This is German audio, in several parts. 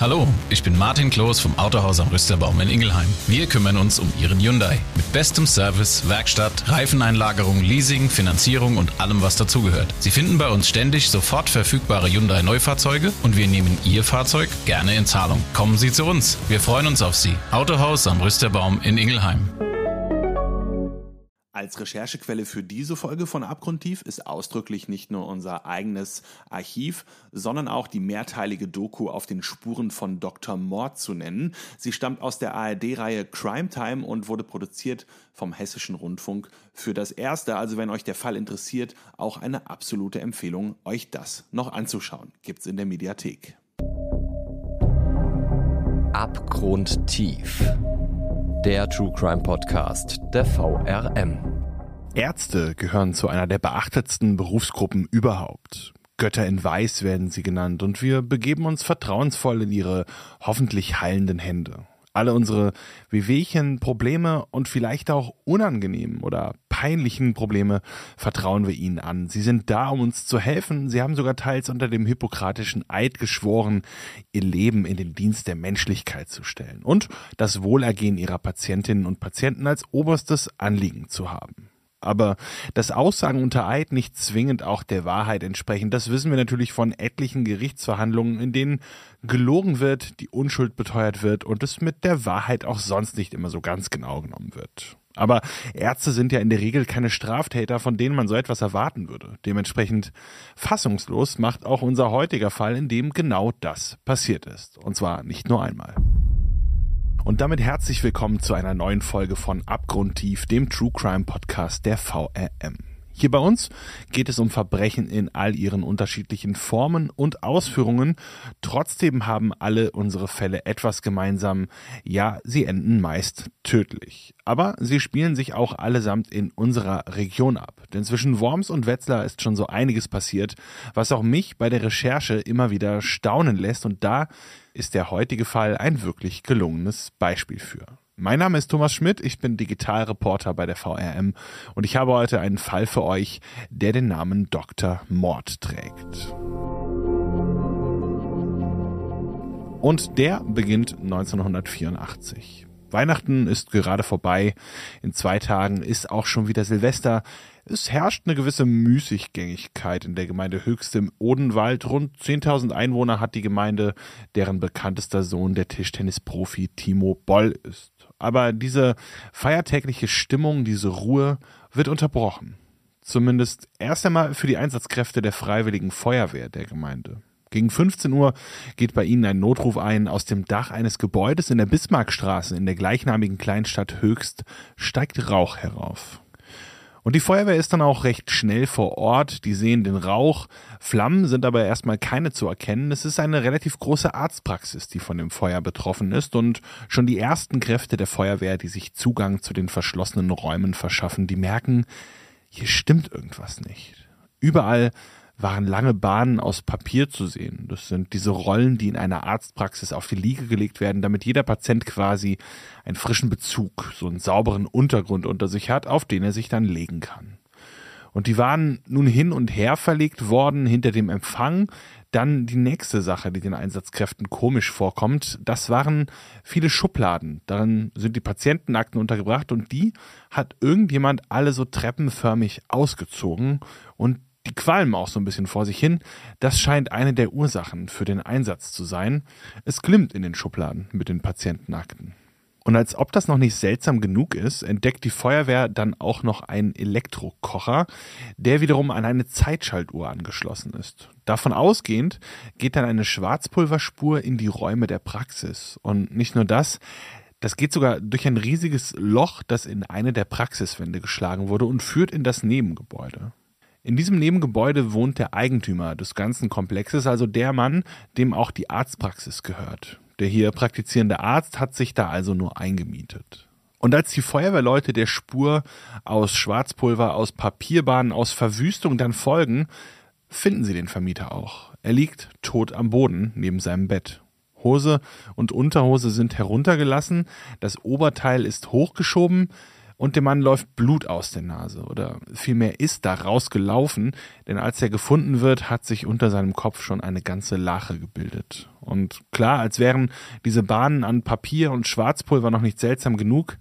Hallo, ich bin Martin Kloß vom Autohaus am Rüsterbaum in Ingelheim. Wir kümmern uns um Ihren Hyundai. Mit bestem Service, Werkstatt, Reifeneinlagerung, Leasing, Finanzierung und allem, was dazugehört. Sie finden bei uns ständig sofort verfügbare Hyundai Neufahrzeuge und wir nehmen Ihr Fahrzeug gerne in Zahlung. Kommen Sie zu uns. Wir freuen uns auf Sie. Autohaus am Rüsterbaum in Ingelheim. Als Recherchequelle für diese Folge von Abgrundtief ist ausdrücklich nicht nur unser eigenes Archiv, sondern auch die mehrteilige Doku auf den Spuren von Dr. Mord zu nennen. Sie stammt aus der ARD-Reihe Crime Time und wurde produziert vom Hessischen Rundfunk. Für das Erste, also wenn euch der Fall interessiert, auch eine absolute Empfehlung, euch das noch anzuschauen. Gibt's in der Mediathek. Abgrundtief. Der True Crime Podcast der VRM. Ärzte gehören zu einer der beachtetsten Berufsgruppen überhaupt. Götter in Weiß werden sie genannt und wir begeben uns vertrauensvoll in ihre hoffentlich heilenden Hände. Alle unsere Wehwehchen, Probleme und vielleicht auch unangenehmen oder peinlichen Probleme vertrauen wir ihnen an. Sie sind da, um uns zu helfen. Sie haben sogar teils unter dem hippokratischen Eid geschworen, ihr Leben in den Dienst der Menschlichkeit zu stellen und das Wohlergehen ihrer Patientinnen und Patienten als oberstes Anliegen zu haben. Aber dass Aussagen unter Eid nicht zwingend auch der Wahrheit entsprechen, das wissen wir natürlich von etlichen Gerichtsverhandlungen, in denen gelogen wird, die Unschuld beteuert wird und es mit der Wahrheit auch sonst nicht immer so ganz genau genommen wird. Aber Ärzte sind ja in der Regel keine Straftäter, von denen man so etwas erwarten würde. Dementsprechend fassungslos macht auch unser heutiger Fall, in dem genau das passiert ist. Und zwar nicht nur einmal. Und damit herzlich willkommen zu einer neuen Folge von Abgrundtief, dem True Crime Podcast der VRM. Hier bei uns geht es um Verbrechen in all ihren unterschiedlichen Formen und Ausführungen. Trotzdem haben alle unsere Fälle etwas gemeinsam. Ja, sie enden meist tödlich. Aber sie spielen sich auch allesamt in unserer Region ab. Denn zwischen Worms und Wetzlar ist schon so einiges passiert, was auch mich bei der Recherche immer wieder staunen lässt. Und da ist der heutige Fall ein wirklich gelungenes Beispiel für. Mein Name ist Thomas Schmidt, ich bin Digitalreporter bei der VRM und ich habe heute einen Fall für euch, der den Namen Dr. Mord trägt. Und der beginnt 1984. Weihnachten ist gerade vorbei. In zwei Tagen ist auch schon wieder Silvester. Es herrscht eine gewisse Müßiggängigkeit in der Gemeinde Höchst im Odenwald. Rund 10.000 Einwohner hat die Gemeinde, deren bekanntester Sohn der Tischtennisprofi Timo Boll ist. Aber diese feiertägliche Stimmung, diese Ruhe wird unterbrochen. Zumindest erst einmal für die Einsatzkräfte der Freiwilligen Feuerwehr der Gemeinde. Gegen 15 Uhr geht bei ihnen ein Notruf ein. Aus dem Dach eines Gebäudes in der Bismarckstraße in der gleichnamigen Kleinstadt Höchst steigt Rauch herauf. Und die Feuerwehr ist dann auch recht schnell vor Ort. Die sehen den Rauch. Flammen sind aber erstmal keine zu erkennen. Es ist eine relativ große Arztpraxis, die von dem Feuer betroffen ist. Und schon die ersten Kräfte der Feuerwehr, die sich Zugang zu den verschlossenen Räumen verschaffen, die merken, hier stimmt irgendwas nicht. Überall waren lange Bahnen aus Papier zu sehen. Das sind diese Rollen, die in einer Arztpraxis auf die Liege gelegt werden, damit jeder Patient quasi einen frischen Bezug, so einen sauberen Untergrund unter sich hat, auf den er sich dann legen kann. Und die waren nun hin und her verlegt worden hinter dem Empfang. Dann die nächste Sache, die den Einsatzkräften komisch vorkommt, das waren viele Schubladen. Darin sind die Patientenakten untergebracht und die hat irgendjemand alle so treppenförmig ausgezogen und die qualmen auch so ein bisschen vor sich hin. Das scheint eine der Ursachen für den Einsatz zu sein. Es glimmt in den Schubladen mit den Patientenakten. Und als ob das noch nicht seltsam genug ist, entdeckt die Feuerwehr dann auch noch einen Elektrokocher, der wiederum an eine Zeitschaltuhr angeschlossen ist. Davon ausgehend geht dann eine Schwarzpulverspur in die Räume der Praxis. Und nicht nur das, das geht sogar durch ein riesiges Loch, das in eine der Praxiswände geschlagen wurde und führt in das Nebengebäude. In diesem Nebengebäude wohnt der Eigentümer des ganzen Komplexes, also der Mann, dem auch die Arztpraxis gehört. Der hier praktizierende Arzt hat sich da also nur eingemietet. Und als die Feuerwehrleute der Spur aus Schwarzpulver, aus Papierbahnen, aus Verwüstung dann folgen, finden sie den Vermieter auch. Er liegt tot am Boden neben seinem Bett. Hose und Unterhose sind heruntergelassen, das Oberteil ist hochgeschoben, und dem Mann läuft Blut aus der Nase oder vielmehr ist da rausgelaufen, denn als er gefunden wird, hat sich unter seinem Kopf schon eine ganze Lache gebildet. Und klar, als wären diese Bahnen an Papier und Schwarzpulver noch nicht seltsam genug,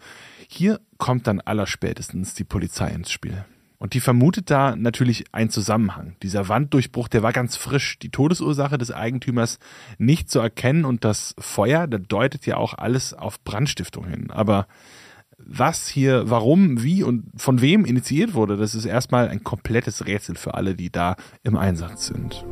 hier kommt dann allerspätestens die Polizei ins Spiel. Und die vermutet da natürlich einen Zusammenhang. Dieser Wanddurchbruch, der war ganz frisch. Die Todesursache des Eigentümers nicht zu erkennen und das Feuer, da deutet ja auch alles auf Brandstiftung hin. Aber was hier, warum, wie und von wem initiiert wurde, das ist erstmal ein komplettes Rätsel für alle, die da im Einsatz sind.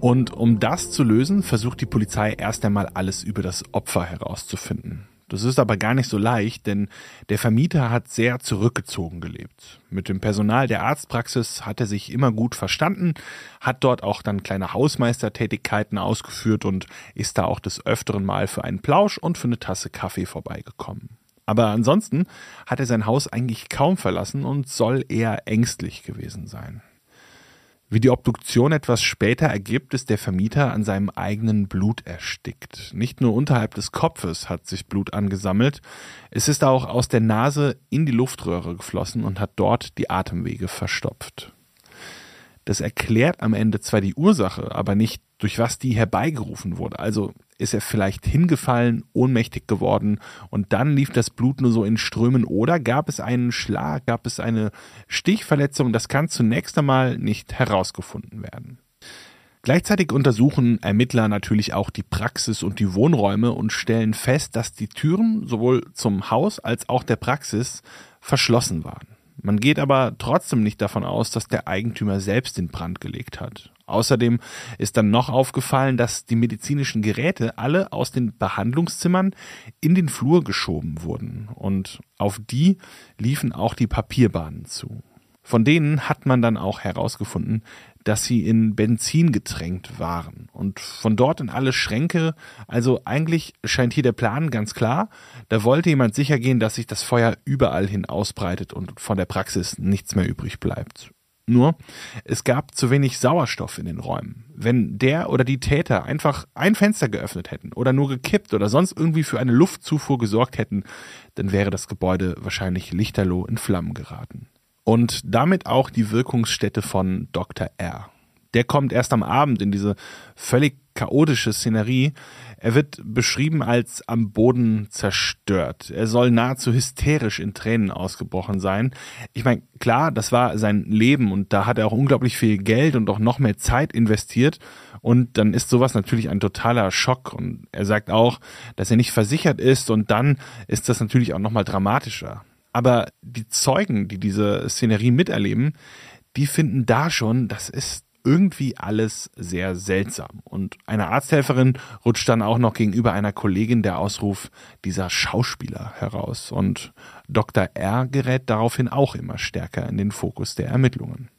Und um das zu lösen, versucht die Polizei erst einmal alles über das Opfer herauszufinden. Das ist aber gar nicht so leicht, denn der Vermieter hat sehr zurückgezogen gelebt. Mit dem Personal der Arztpraxis hat er sich immer gut verstanden, hat dort auch dann kleine Hausmeistertätigkeiten ausgeführt und ist da auch des öfteren Mal für einen Plausch und für eine Tasse Kaffee vorbeigekommen. Aber ansonsten hat er sein Haus eigentlich kaum verlassen und soll eher ängstlich gewesen sein. Wie die Obduktion etwas später ergibt, ist der Vermieter an seinem eigenen Blut erstickt. Nicht nur unterhalb des Kopfes hat sich Blut angesammelt, es ist auch aus der Nase in die Luftröhre geflossen und hat dort die Atemwege verstopft. Das erklärt am Ende zwar die Ursache, aber nicht, durch was die herbeigerufen wurde. Also ist er vielleicht hingefallen, ohnmächtig geworden und dann lief das Blut nur so in Strömen oder gab es einen Schlag, gab es eine Stichverletzung, das kann zunächst einmal nicht herausgefunden werden. Gleichzeitig untersuchen Ermittler natürlich auch die Praxis und die Wohnräume und stellen fest, dass die Türen sowohl zum Haus als auch der Praxis verschlossen waren. Man geht aber trotzdem nicht davon aus, dass der Eigentümer selbst den Brand gelegt hat. Außerdem ist dann noch aufgefallen, dass die medizinischen Geräte alle aus den Behandlungszimmern in den Flur geschoben wurden und auf die liefen auch die Papierbahnen zu. Von denen hat man dann auch herausgefunden, dass sie in Benzin getränkt waren. Und von dort in alle Schränke, also eigentlich scheint hier der Plan ganz klar. Da wollte jemand sicher gehen, dass sich das Feuer überall hin ausbreitet und von der Praxis nichts mehr übrig bleibt. Nur, es gab zu wenig Sauerstoff in den Räumen. Wenn der oder die Täter einfach ein Fenster geöffnet hätten oder nur gekippt oder sonst irgendwie für eine Luftzufuhr gesorgt hätten, dann wäre das Gebäude wahrscheinlich lichterloh in Flammen geraten und damit auch die Wirkungsstätte von Dr. R. Der kommt erst am Abend in diese völlig chaotische Szenerie. Er wird beschrieben als am Boden zerstört. Er soll nahezu hysterisch in Tränen ausgebrochen sein. Ich meine, klar, das war sein Leben und da hat er auch unglaublich viel Geld und auch noch mehr Zeit investiert. Und dann ist sowas natürlich ein totaler Schock. Und er sagt auch, dass er nicht versichert ist und dann ist das natürlich auch nochmal dramatischer. Aber die Zeugen, die diese Szenerie miterleben, die finden da schon, das ist irgendwie alles sehr seltsam. Und eine Arzthelferin rutscht dann auch noch gegenüber einer Kollegin der Ausruf dieser Schauspieler heraus. Und Dr. R gerät daraufhin auch immer stärker in den Fokus der Ermittlungen.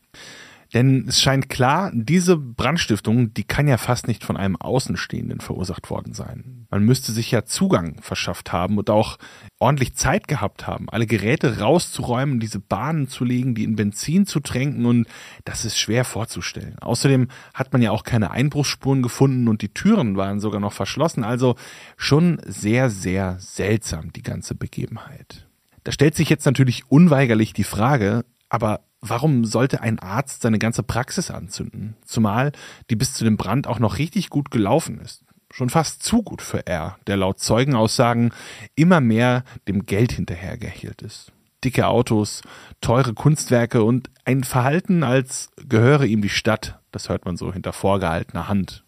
Denn es scheint klar, diese Brandstiftung, die kann ja fast nicht von einem Außenstehenden verursacht worden sein. Man müsste sich ja Zugang verschafft haben und auch ordentlich Zeit gehabt haben, alle Geräte rauszuräumen, diese Bahnen zu legen, die in Benzin zu tränken und das ist schwer vorzustellen. Außerdem hat man ja auch keine Einbruchsspuren gefunden und die Türen waren sogar noch verschlossen, also schon sehr, sehr seltsam die ganze Begebenheit. Da stellt sich jetzt natürlich unweigerlich die Frage, aber warum sollte ein Arzt seine ganze Praxis anzünden? Zumal die bis zu dem Brand auch noch richtig gut gelaufen ist. Schon fast zu gut für er, der laut Zeugenaussagen immer mehr dem Geld hinterhergehechelt ist. Dicke Autos, teure Kunstwerke und ein Verhalten, als gehöre ihm die Stadt, das hört man so hinter vorgehaltener Hand.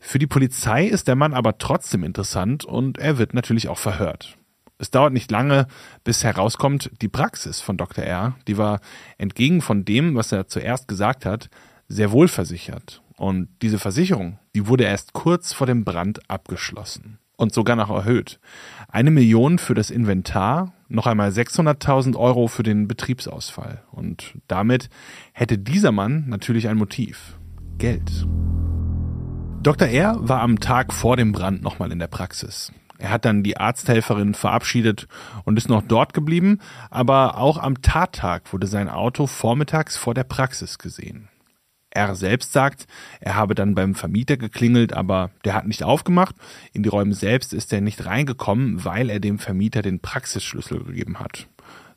Für die Polizei ist der Mann aber trotzdem interessant und er wird natürlich auch verhört. Es dauert nicht lange, bis herauskommt, die Praxis von Dr. R., die war entgegen von dem, was er zuerst gesagt hat, sehr wohl versichert. Und diese Versicherung, die wurde erst kurz vor dem Brand abgeschlossen und sogar noch erhöht. Eine Million für das Inventar, noch einmal 600.000 Euro für den Betriebsausfall. Und damit hätte dieser Mann natürlich ein Motiv. Geld. Dr. R. war am Tag vor dem Brand nochmal in der Praxis. Er hat dann die Arzthelferin verabschiedet und ist noch dort geblieben, aber auch am Tattag wurde sein Auto vormittags vor der Praxis gesehen. R selbst sagt, er habe dann beim Vermieter geklingelt, aber der hat nicht aufgemacht. In die Räume selbst ist er nicht reingekommen, weil er dem Vermieter den Praxisschlüssel gegeben hat.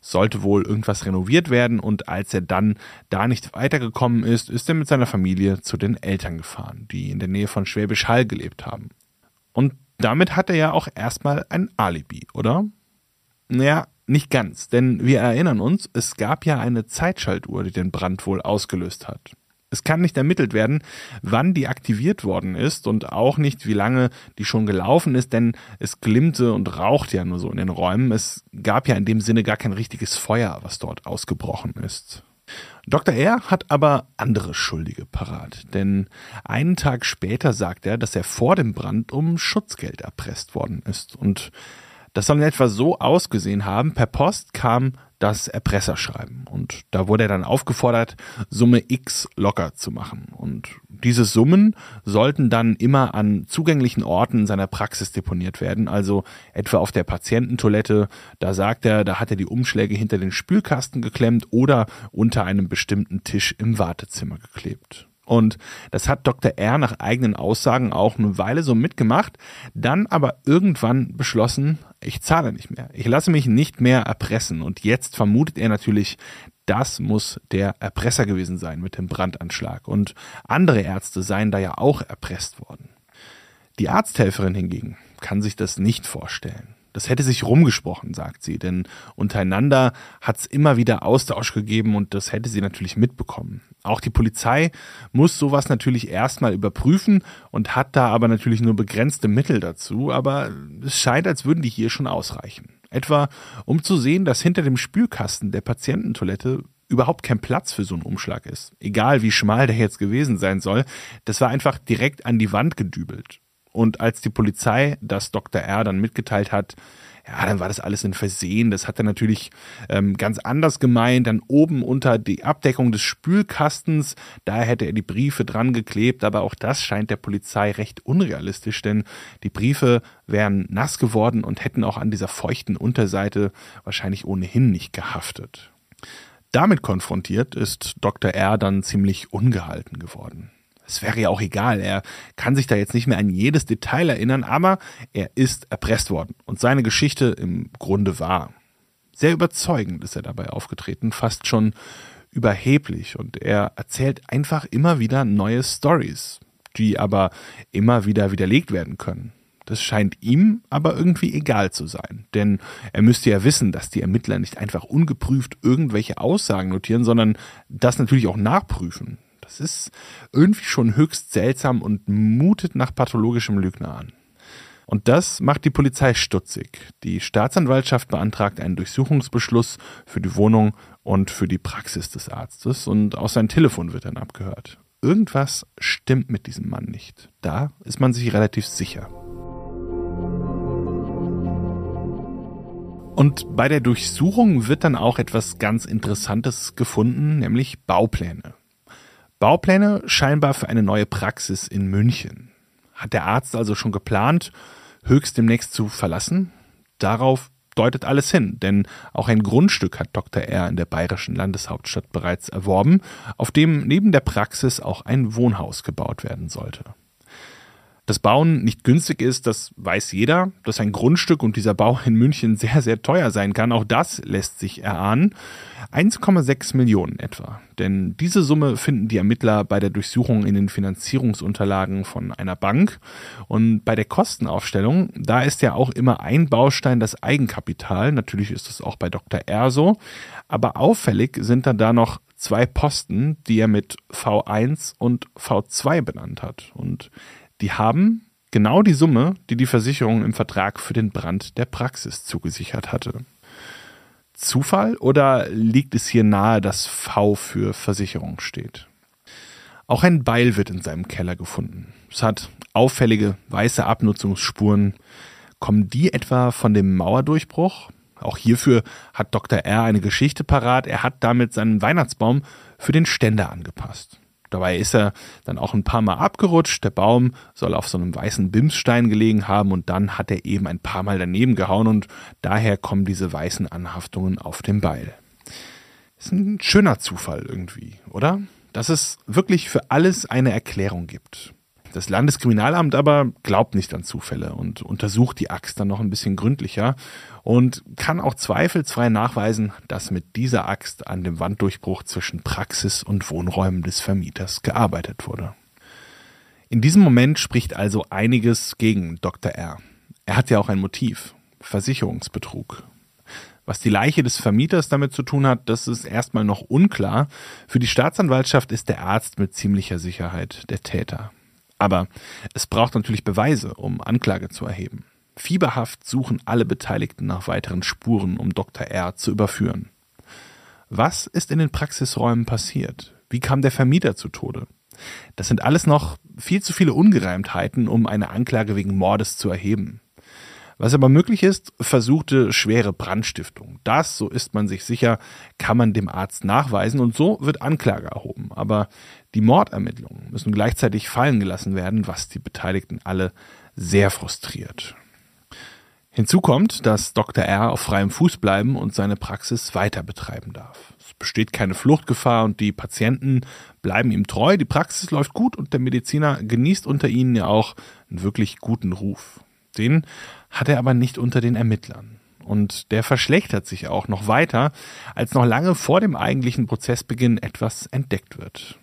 Sollte wohl irgendwas renoviert werden und als er dann da nicht weitergekommen ist, ist er mit seiner Familie zu den Eltern gefahren, die in der Nähe von Schwäbisch Hall gelebt haben. Und damit hat er ja auch erstmal ein Alibi, oder? Naja, nicht ganz, denn wir erinnern uns, es gab ja eine Zeitschaltuhr, die den Brand wohl ausgelöst hat. Es kann nicht ermittelt werden, wann die aktiviert worden ist und auch nicht, wie lange die schon gelaufen ist, denn es glimmte und rauchte ja nur so in den Räumen. Es gab ja in dem Sinne gar kein richtiges Feuer, was dort ausgebrochen ist. Dr. R. hat aber andere Schuldige parat, denn einen Tag später sagt er, dass er vor dem Brand um Schutzgeld erpresst worden ist. Und das soll in etwa so ausgesehen haben. Per Post kam das Erpresserschreiben. Und da wurde er dann aufgefordert, Summe X locker zu machen. Und diese Summen sollten dann immer an zugänglichen Orten seiner Praxis deponiert werden, also etwa auf der Patiententoilette. Da sagt er, da hat er die Umschläge hinter den Spülkasten geklemmt oder unter einem bestimmten Tisch im Wartezimmer geklebt. Und das hat Dr. R nach eigenen Aussagen auch eine Weile so mitgemacht, dann aber irgendwann beschlossen, ich zahle nicht mehr. Ich lasse mich nicht mehr erpressen. Und jetzt vermutet er natürlich, das muss der Erpresser gewesen sein mit dem Brandanschlag. Und andere Ärzte seien da ja auch erpresst worden. Die Arzthelferin hingegen kann sich das nicht vorstellen. Das hätte sich rumgesprochen, sagt sie, denn untereinander hat es immer wieder Austausch gegeben und das hätte sie natürlich mitbekommen. Auch die Polizei muss sowas natürlich erstmal überprüfen und hat da aber natürlich nur begrenzte Mittel dazu, aber es scheint, als würden die hier schon ausreichen. Etwa um zu sehen, dass hinter dem Spülkasten der Patiententoilette überhaupt kein Platz für so einen Umschlag ist. Egal wie schmal der jetzt gewesen sein soll, das war einfach direkt an die Wand gedübelt. Und als die Polizei das Dr. R dann mitgeteilt hat, ja, dann war das alles ein Versehen. Das hat er natürlich ähm, ganz anders gemeint. Dann oben unter die Abdeckung des Spülkastens, da hätte er die Briefe dran geklebt. Aber auch das scheint der Polizei recht unrealistisch, denn die Briefe wären nass geworden und hätten auch an dieser feuchten Unterseite wahrscheinlich ohnehin nicht gehaftet. Damit konfrontiert ist Dr. R dann ziemlich ungehalten geworden. Es wäre ja auch egal, er kann sich da jetzt nicht mehr an jedes Detail erinnern, aber er ist erpresst worden und seine Geschichte im Grunde wahr. Sehr überzeugend ist er dabei aufgetreten, fast schon überheblich und er erzählt einfach immer wieder neue Stories, die aber immer wieder widerlegt werden können. Das scheint ihm aber irgendwie egal zu sein, denn er müsste ja wissen, dass die Ermittler nicht einfach ungeprüft irgendwelche Aussagen notieren, sondern das natürlich auch nachprüfen. Das ist irgendwie schon höchst seltsam und mutet nach pathologischem Lügner an. Und das macht die Polizei stutzig. Die Staatsanwaltschaft beantragt einen Durchsuchungsbeschluss für die Wohnung und für die Praxis des Arztes und auch sein Telefon wird dann abgehört. Irgendwas stimmt mit diesem Mann nicht. Da ist man sich relativ sicher. Und bei der Durchsuchung wird dann auch etwas ganz Interessantes gefunden, nämlich Baupläne. Baupläne scheinbar für eine neue Praxis in München. Hat der Arzt also schon geplant, höchst demnächst zu verlassen? Darauf deutet alles hin, denn auch ein Grundstück hat Dr. R. in der bayerischen Landeshauptstadt bereits erworben, auf dem neben der Praxis auch ein Wohnhaus gebaut werden sollte. Dass Bauen nicht günstig ist, das weiß jeder. Dass ein Grundstück und dieser Bau in München sehr, sehr teuer sein kann, auch das lässt sich erahnen. 1,6 Millionen etwa. Denn diese Summe finden die Ermittler bei der Durchsuchung in den Finanzierungsunterlagen von einer Bank. Und bei der Kostenaufstellung, da ist ja auch immer ein Baustein das Eigenkapital. Natürlich ist das auch bei Dr. R so. Aber auffällig sind dann da noch zwei Posten, die er mit V1 und V2 benannt hat. Und die haben genau die Summe, die die Versicherung im Vertrag für den Brand der Praxis zugesichert hatte. Zufall oder liegt es hier nahe, dass V für Versicherung steht? Auch ein Beil wird in seinem Keller gefunden. Es hat auffällige weiße Abnutzungsspuren. Kommen die etwa von dem Mauerdurchbruch? Auch hierfür hat Dr. R eine Geschichte parat. Er hat damit seinen Weihnachtsbaum für den Ständer angepasst. Dabei ist er dann auch ein paar Mal abgerutscht. Der Baum soll auf so einem weißen Bimsstein gelegen haben und dann hat er eben ein paar Mal daneben gehauen und daher kommen diese weißen Anhaftungen auf dem Beil. Ist ein schöner Zufall irgendwie, oder? dass es wirklich für alles eine Erklärung gibt. Das Landeskriminalamt aber glaubt nicht an Zufälle und untersucht die Axt dann noch ein bisschen gründlicher und kann auch zweifelsfrei nachweisen, dass mit dieser Axt an dem Wanddurchbruch zwischen Praxis und Wohnräumen des Vermieters gearbeitet wurde. In diesem Moment spricht also einiges gegen Dr. R. Er hat ja auch ein Motiv, Versicherungsbetrug. Was die Leiche des Vermieters damit zu tun hat, das ist erstmal noch unklar. Für die Staatsanwaltschaft ist der Arzt mit ziemlicher Sicherheit der Täter. Aber es braucht natürlich Beweise, um Anklage zu erheben. Fieberhaft suchen alle Beteiligten nach weiteren Spuren, um Dr. R zu überführen. Was ist in den Praxisräumen passiert? Wie kam der Vermieter zu Tode? Das sind alles noch viel zu viele Ungereimtheiten, um eine Anklage wegen Mordes zu erheben. Was aber möglich ist, versuchte schwere Brandstiftung. Das, so ist man sich sicher, kann man dem Arzt nachweisen und so wird Anklage erhoben. Aber die Mordermittlungen müssen gleichzeitig fallen gelassen werden, was die Beteiligten alle sehr frustriert. Hinzu kommt, dass Dr. R auf freiem Fuß bleiben und seine Praxis weiter betreiben darf. Es besteht keine Fluchtgefahr und die Patienten bleiben ihm treu, die Praxis läuft gut und der Mediziner genießt unter ihnen ja auch einen wirklich guten Ruf. Den hat er aber nicht unter den Ermittlern. Und der verschlechtert sich auch noch weiter, als noch lange vor dem eigentlichen Prozessbeginn etwas entdeckt wird.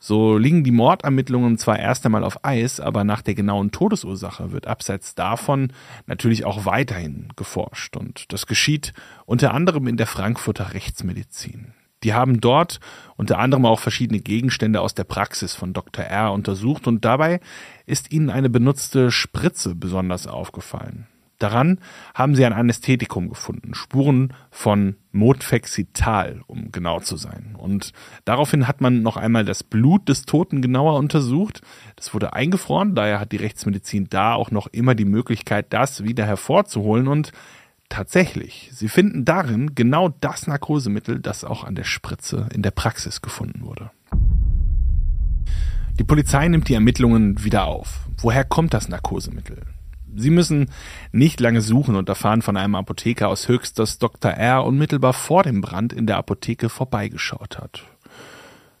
So liegen die Mordermittlungen zwar erst einmal auf Eis, aber nach der genauen Todesursache wird abseits davon natürlich auch weiterhin geforscht. Und das geschieht unter anderem in der Frankfurter Rechtsmedizin. Die haben dort unter anderem auch verschiedene Gegenstände aus der Praxis von Dr. R untersucht und dabei ist ihnen eine benutzte Spritze besonders aufgefallen. Daran haben sie ein Anästhetikum gefunden, Spuren von Modfexital, um genau zu sein. Und daraufhin hat man noch einmal das Blut des Toten genauer untersucht. Das wurde eingefroren, daher hat die Rechtsmedizin da auch noch immer die Möglichkeit, das wieder hervorzuholen. Und Tatsächlich, sie finden darin genau das Narkosemittel, das auch an der Spritze in der Praxis gefunden wurde. Die Polizei nimmt die Ermittlungen wieder auf. Woher kommt das Narkosemittel? Sie müssen nicht lange suchen und erfahren von einem Apotheker aus Höchst, dass Dr. R. unmittelbar vor dem Brand in der Apotheke vorbeigeschaut hat.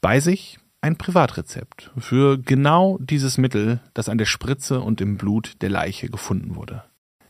Bei sich ein Privatrezept für genau dieses Mittel, das an der Spritze und im Blut der Leiche gefunden wurde.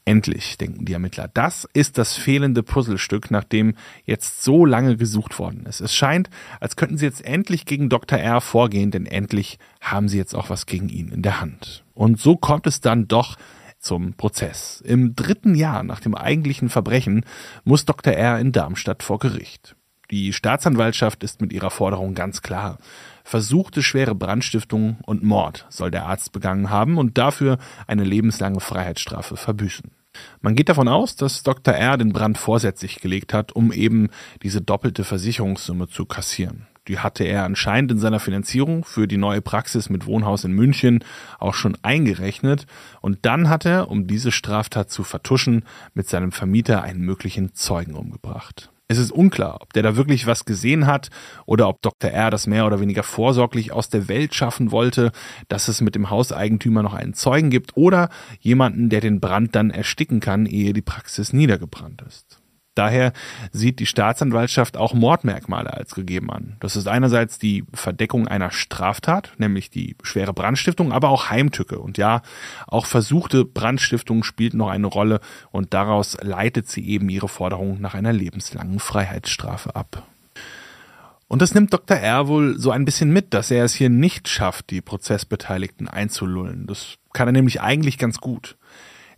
Endlich, denken die Ermittler. Das ist das fehlende Puzzlestück, nach dem jetzt so lange gesucht worden ist. Es scheint, als könnten sie jetzt endlich gegen Dr. R vorgehen, denn endlich haben sie jetzt auch was gegen ihn in der Hand. Und so kommt es dann doch zum Prozess. Im dritten Jahr nach dem eigentlichen Verbrechen muss Dr. R in Darmstadt vor Gericht. Die Staatsanwaltschaft ist mit ihrer Forderung ganz klar. Versuchte schwere Brandstiftung und Mord soll der Arzt begangen haben und dafür eine lebenslange Freiheitsstrafe verbüßen. Man geht davon aus, dass Dr. R. den Brand vorsätzlich gelegt hat, um eben diese doppelte Versicherungssumme zu kassieren. Die hatte er anscheinend in seiner Finanzierung für die neue Praxis mit Wohnhaus in München auch schon eingerechnet. Und dann hat er, um diese Straftat zu vertuschen, mit seinem Vermieter einen möglichen Zeugen umgebracht. Es ist unklar, ob der da wirklich was gesehen hat oder ob Dr. R. das mehr oder weniger vorsorglich aus der Welt schaffen wollte, dass es mit dem Hauseigentümer noch einen Zeugen gibt oder jemanden, der den Brand dann ersticken kann, ehe die Praxis niedergebrannt ist. Daher sieht die Staatsanwaltschaft auch Mordmerkmale als gegeben an. Das ist einerseits die Verdeckung einer Straftat, nämlich die schwere Brandstiftung, aber auch Heimtücke. Und ja, auch versuchte Brandstiftung spielt noch eine Rolle und daraus leitet sie eben ihre Forderung nach einer lebenslangen Freiheitsstrafe ab. Und das nimmt Dr. R wohl so ein bisschen mit, dass er es hier nicht schafft, die Prozessbeteiligten einzulullen. Das kann er nämlich eigentlich ganz gut.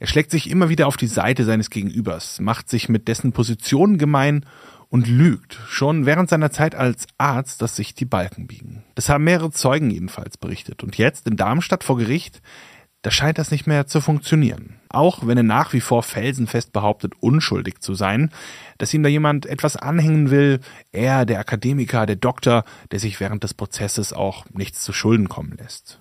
Er schlägt sich immer wieder auf die Seite seines Gegenübers, macht sich mit dessen Positionen gemein und lügt, schon während seiner Zeit als Arzt, dass sich die Balken biegen. Das haben mehrere Zeugen jedenfalls berichtet. Und jetzt in Darmstadt vor Gericht, da scheint das nicht mehr zu funktionieren. Auch wenn er nach wie vor felsenfest behauptet, unschuldig zu sein, dass ihm da jemand etwas anhängen will, er, der Akademiker, der Doktor, der sich während des Prozesses auch nichts zu Schulden kommen lässt.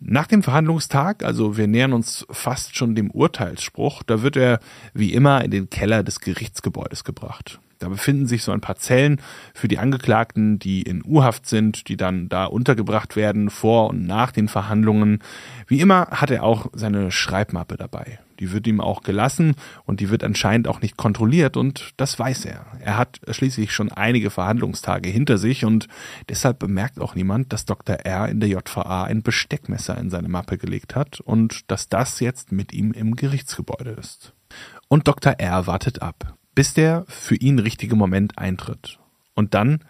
Nach dem Verhandlungstag, also wir nähern uns fast schon dem Urteilsspruch, da wird er wie immer in den Keller des Gerichtsgebäudes gebracht. Da befinden sich so ein paar Zellen für die Angeklagten, die in U-Haft sind, die dann da untergebracht werden vor und nach den Verhandlungen. Wie immer hat er auch seine Schreibmappe dabei. Die wird ihm auch gelassen und die wird anscheinend auch nicht kontrolliert und das weiß er. Er hat schließlich schon einige Verhandlungstage hinter sich und deshalb bemerkt auch niemand, dass Dr. R in der JVA ein Besteckmesser in seine Mappe gelegt hat und dass das jetzt mit ihm im Gerichtsgebäude ist. Und Dr. R wartet ab, bis der für ihn richtige Moment eintritt. Und dann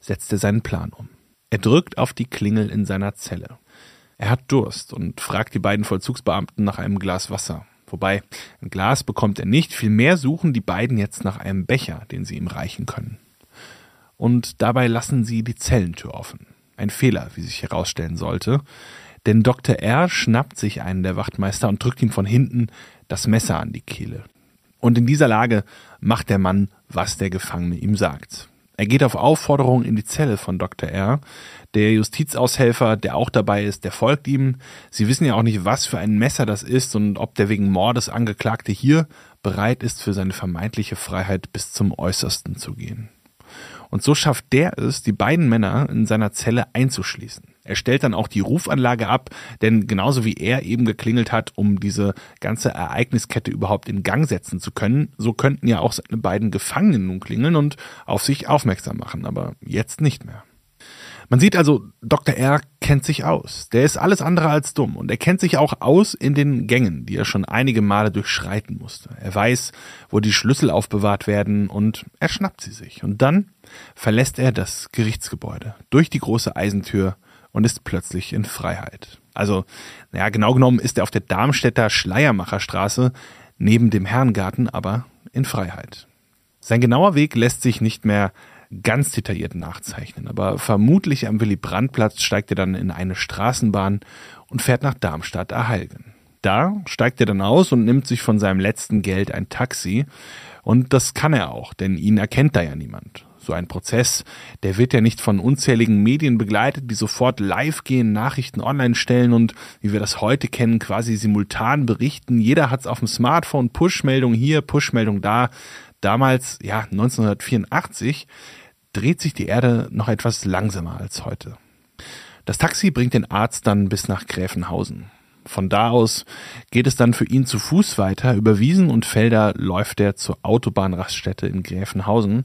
setzt er seinen Plan um. Er drückt auf die Klingel in seiner Zelle. Er hat Durst und fragt die beiden Vollzugsbeamten nach einem Glas Wasser. Wobei, ein Glas bekommt er nicht, vielmehr suchen die beiden jetzt nach einem Becher, den sie ihm reichen können. Und dabei lassen sie die Zellentür offen. Ein Fehler, wie sich herausstellen sollte, denn Dr. R schnappt sich einen der Wachtmeister und drückt ihm von hinten das Messer an die Kehle. Und in dieser Lage macht der Mann, was der Gefangene ihm sagt. Er geht auf Aufforderung in die Zelle von Dr. R. Der Justizaushelfer, der auch dabei ist, der folgt ihm. Sie wissen ja auch nicht, was für ein Messer das ist und ob der wegen Mordes Angeklagte hier bereit ist, für seine vermeintliche Freiheit bis zum Äußersten zu gehen. Und so schafft der es, die beiden Männer in seiner Zelle einzuschließen. Er stellt dann auch die Rufanlage ab, denn genauso wie er eben geklingelt hat, um diese ganze Ereigniskette überhaupt in Gang setzen zu können, so könnten ja auch seine beiden Gefangenen nun klingeln und auf sich aufmerksam machen, aber jetzt nicht mehr. Man sieht also, Dr. R kennt sich aus. Der ist alles andere als dumm und er kennt sich auch aus in den Gängen, die er schon einige Male durchschreiten musste. Er weiß, wo die Schlüssel aufbewahrt werden und er schnappt sie sich. Und dann verlässt er das Gerichtsgebäude durch die große Eisentür und ist plötzlich in Freiheit. Also, naja, genau genommen ist er auf der Darmstädter Schleiermacherstraße neben dem Herrengarten, aber in Freiheit. Sein genauer Weg lässt sich nicht mehr ganz detailliert nachzeichnen, aber vermutlich am Willy-Brandt-Platz steigt er dann in eine Straßenbahn und fährt nach Darmstadt-Erhalgen. Da steigt er dann aus und nimmt sich von seinem letzten Geld ein Taxi. Und das kann er auch, denn ihn erkennt da ja niemand so ein Prozess, der wird ja nicht von unzähligen Medien begleitet, die sofort live gehen, Nachrichten online stellen und, wie wir das heute kennen, quasi simultan berichten. Jeder hat es auf dem Smartphone, Push-Meldung hier, Push-Meldung da. Damals, ja, 1984, dreht sich die Erde noch etwas langsamer als heute. Das Taxi bringt den Arzt dann bis nach Gräfenhausen. Von da aus geht es dann für ihn zu Fuß weiter. Über Wiesen und Felder läuft er zur Autobahnraststätte in Gräfenhausen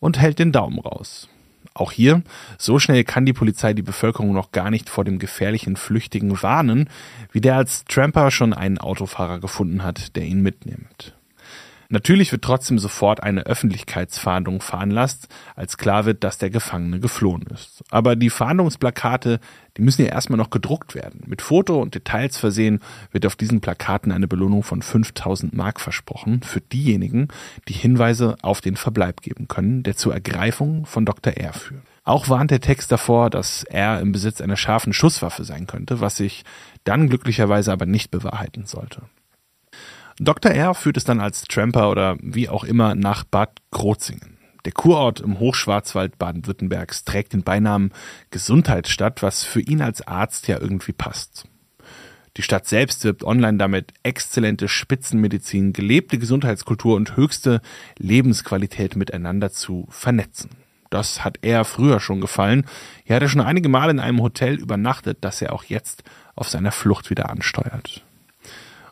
und hält den Daumen raus. Auch hier, so schnell kann die Polizei die Bevölkerung noch gar nicht vor dem gefährlichen Flüchtigen warnen, wie der als Tramper schon einen Autofahrer gefunden hat, der ihn mitnimmt. Natürlich wird trotzdem sofort eine Öffentlichkeitsfahndung veranlasst, als klar wird, dass der Gefangene geflohen ist. Aber die Fahndungsplakate, die müssen ja erstmal noch gedruckt werden. Mit Foto und Details versehen wird auf diesen Plakaten eine Belohnung von 5000 Mark versprochen für diejenigen, die Hinweise auf den Verbleib geben können, der zur Ergreifung von Dr. R führt. Auch warnt der Text davor, dass er im Besitz einer scharfen Schusswaffe sein könnte, was sich dann glücklicherweise aber nicht bewahrheiten sollte. Dr. R. führt es dann als Tramper oder wie auch immer nach Bad Krozingen. Der Kurort im Hochschwarzwald Baden-Württembergs trägt den Beinamen Gesundheitsstadt, was für ihn als Arzt ja irgendwie passt. Die Stadt selbst wirbt online damit exzellente Spitzenmedizin, gelebte Gesundheitskultur und höchste Lebensqualität miteinander zu vernetzen. Das hat er früher schon gefallen. Er hatte schon einige Mal in einem Hotel übernachtet, das er auch jetzt auf seiner Flucht wieder ansteuert.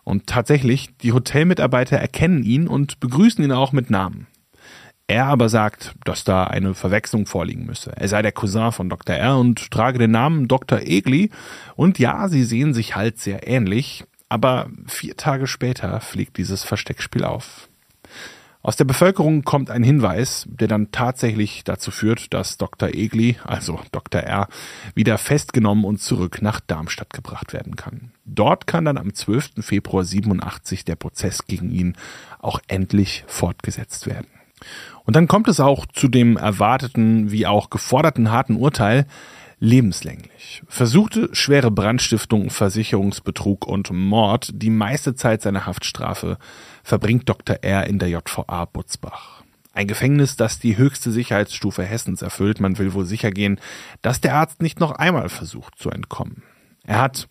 Und tatsächlich, die Hotelmitarbeiter erkennen ihn und begrüßen ihn auch mit Namen. Er aber sagt, dass da eine Verwechslung vorliegen müsse. Er sei der Cousin von Dr. R und trage den Namen Dr. Egli. Und ja, sie sehen sich halt sehr ähnlich. Aber vier Tage später fliegt dieses Versteckspiel auf. Aus der Bevölkerung kommt ein Hinweis, der dann tatsächlich dazu führt, dass Dr. Egli, also Dr. R, wieder festgenommen und zurück nach Darmstadt gebracht werden kann. Dort kann dann am 12. Februar 87 der Prozess gegen ihn auch endlich fortgesetzt werden. Und dann kommt es auch zu dem erwarteten wie auch geforderten harten Urteil, lebenslänglich. Versuchte schwere Brandstiftung, Versicherungsbetrug und Mord, die meiste Zeit seiner Haftstrafe, verbringt Dr. R. in der JVA Butzbach. Ein Gefängnis, das die höchste Sicherheitsstufe Hessens erfüllt. Man will wohl sicher gehen, dass der Arzt nicht noch einmal versucht zu entkommen. Er hat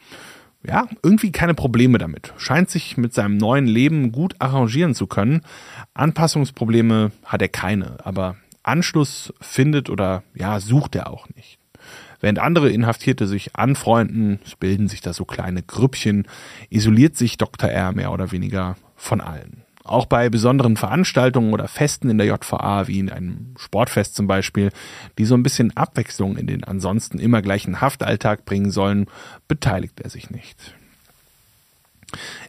ja, irgendwie keine Probleme damit. Scheint sich mit seinem neuen Leben gut arrangieren zu können. Anpassungsprobleme hat er keine, aber Anschluss findet oder ja, sucht er auch nicht. Während andere Inhaftierte sich anfreunden, bilden sich da so kleine Grüppchen, isoliert sich Dr. R mehr oder weniger von allen. Auch bei besonderen Veranstaltungen oder Festen in der JVA, wie in einem Sportfest zum Beispiel, die so ein bisschen Abwechslung in den ansonsten immer gleichen Haftalltag bringen sollen, beteiligt er sich nicht.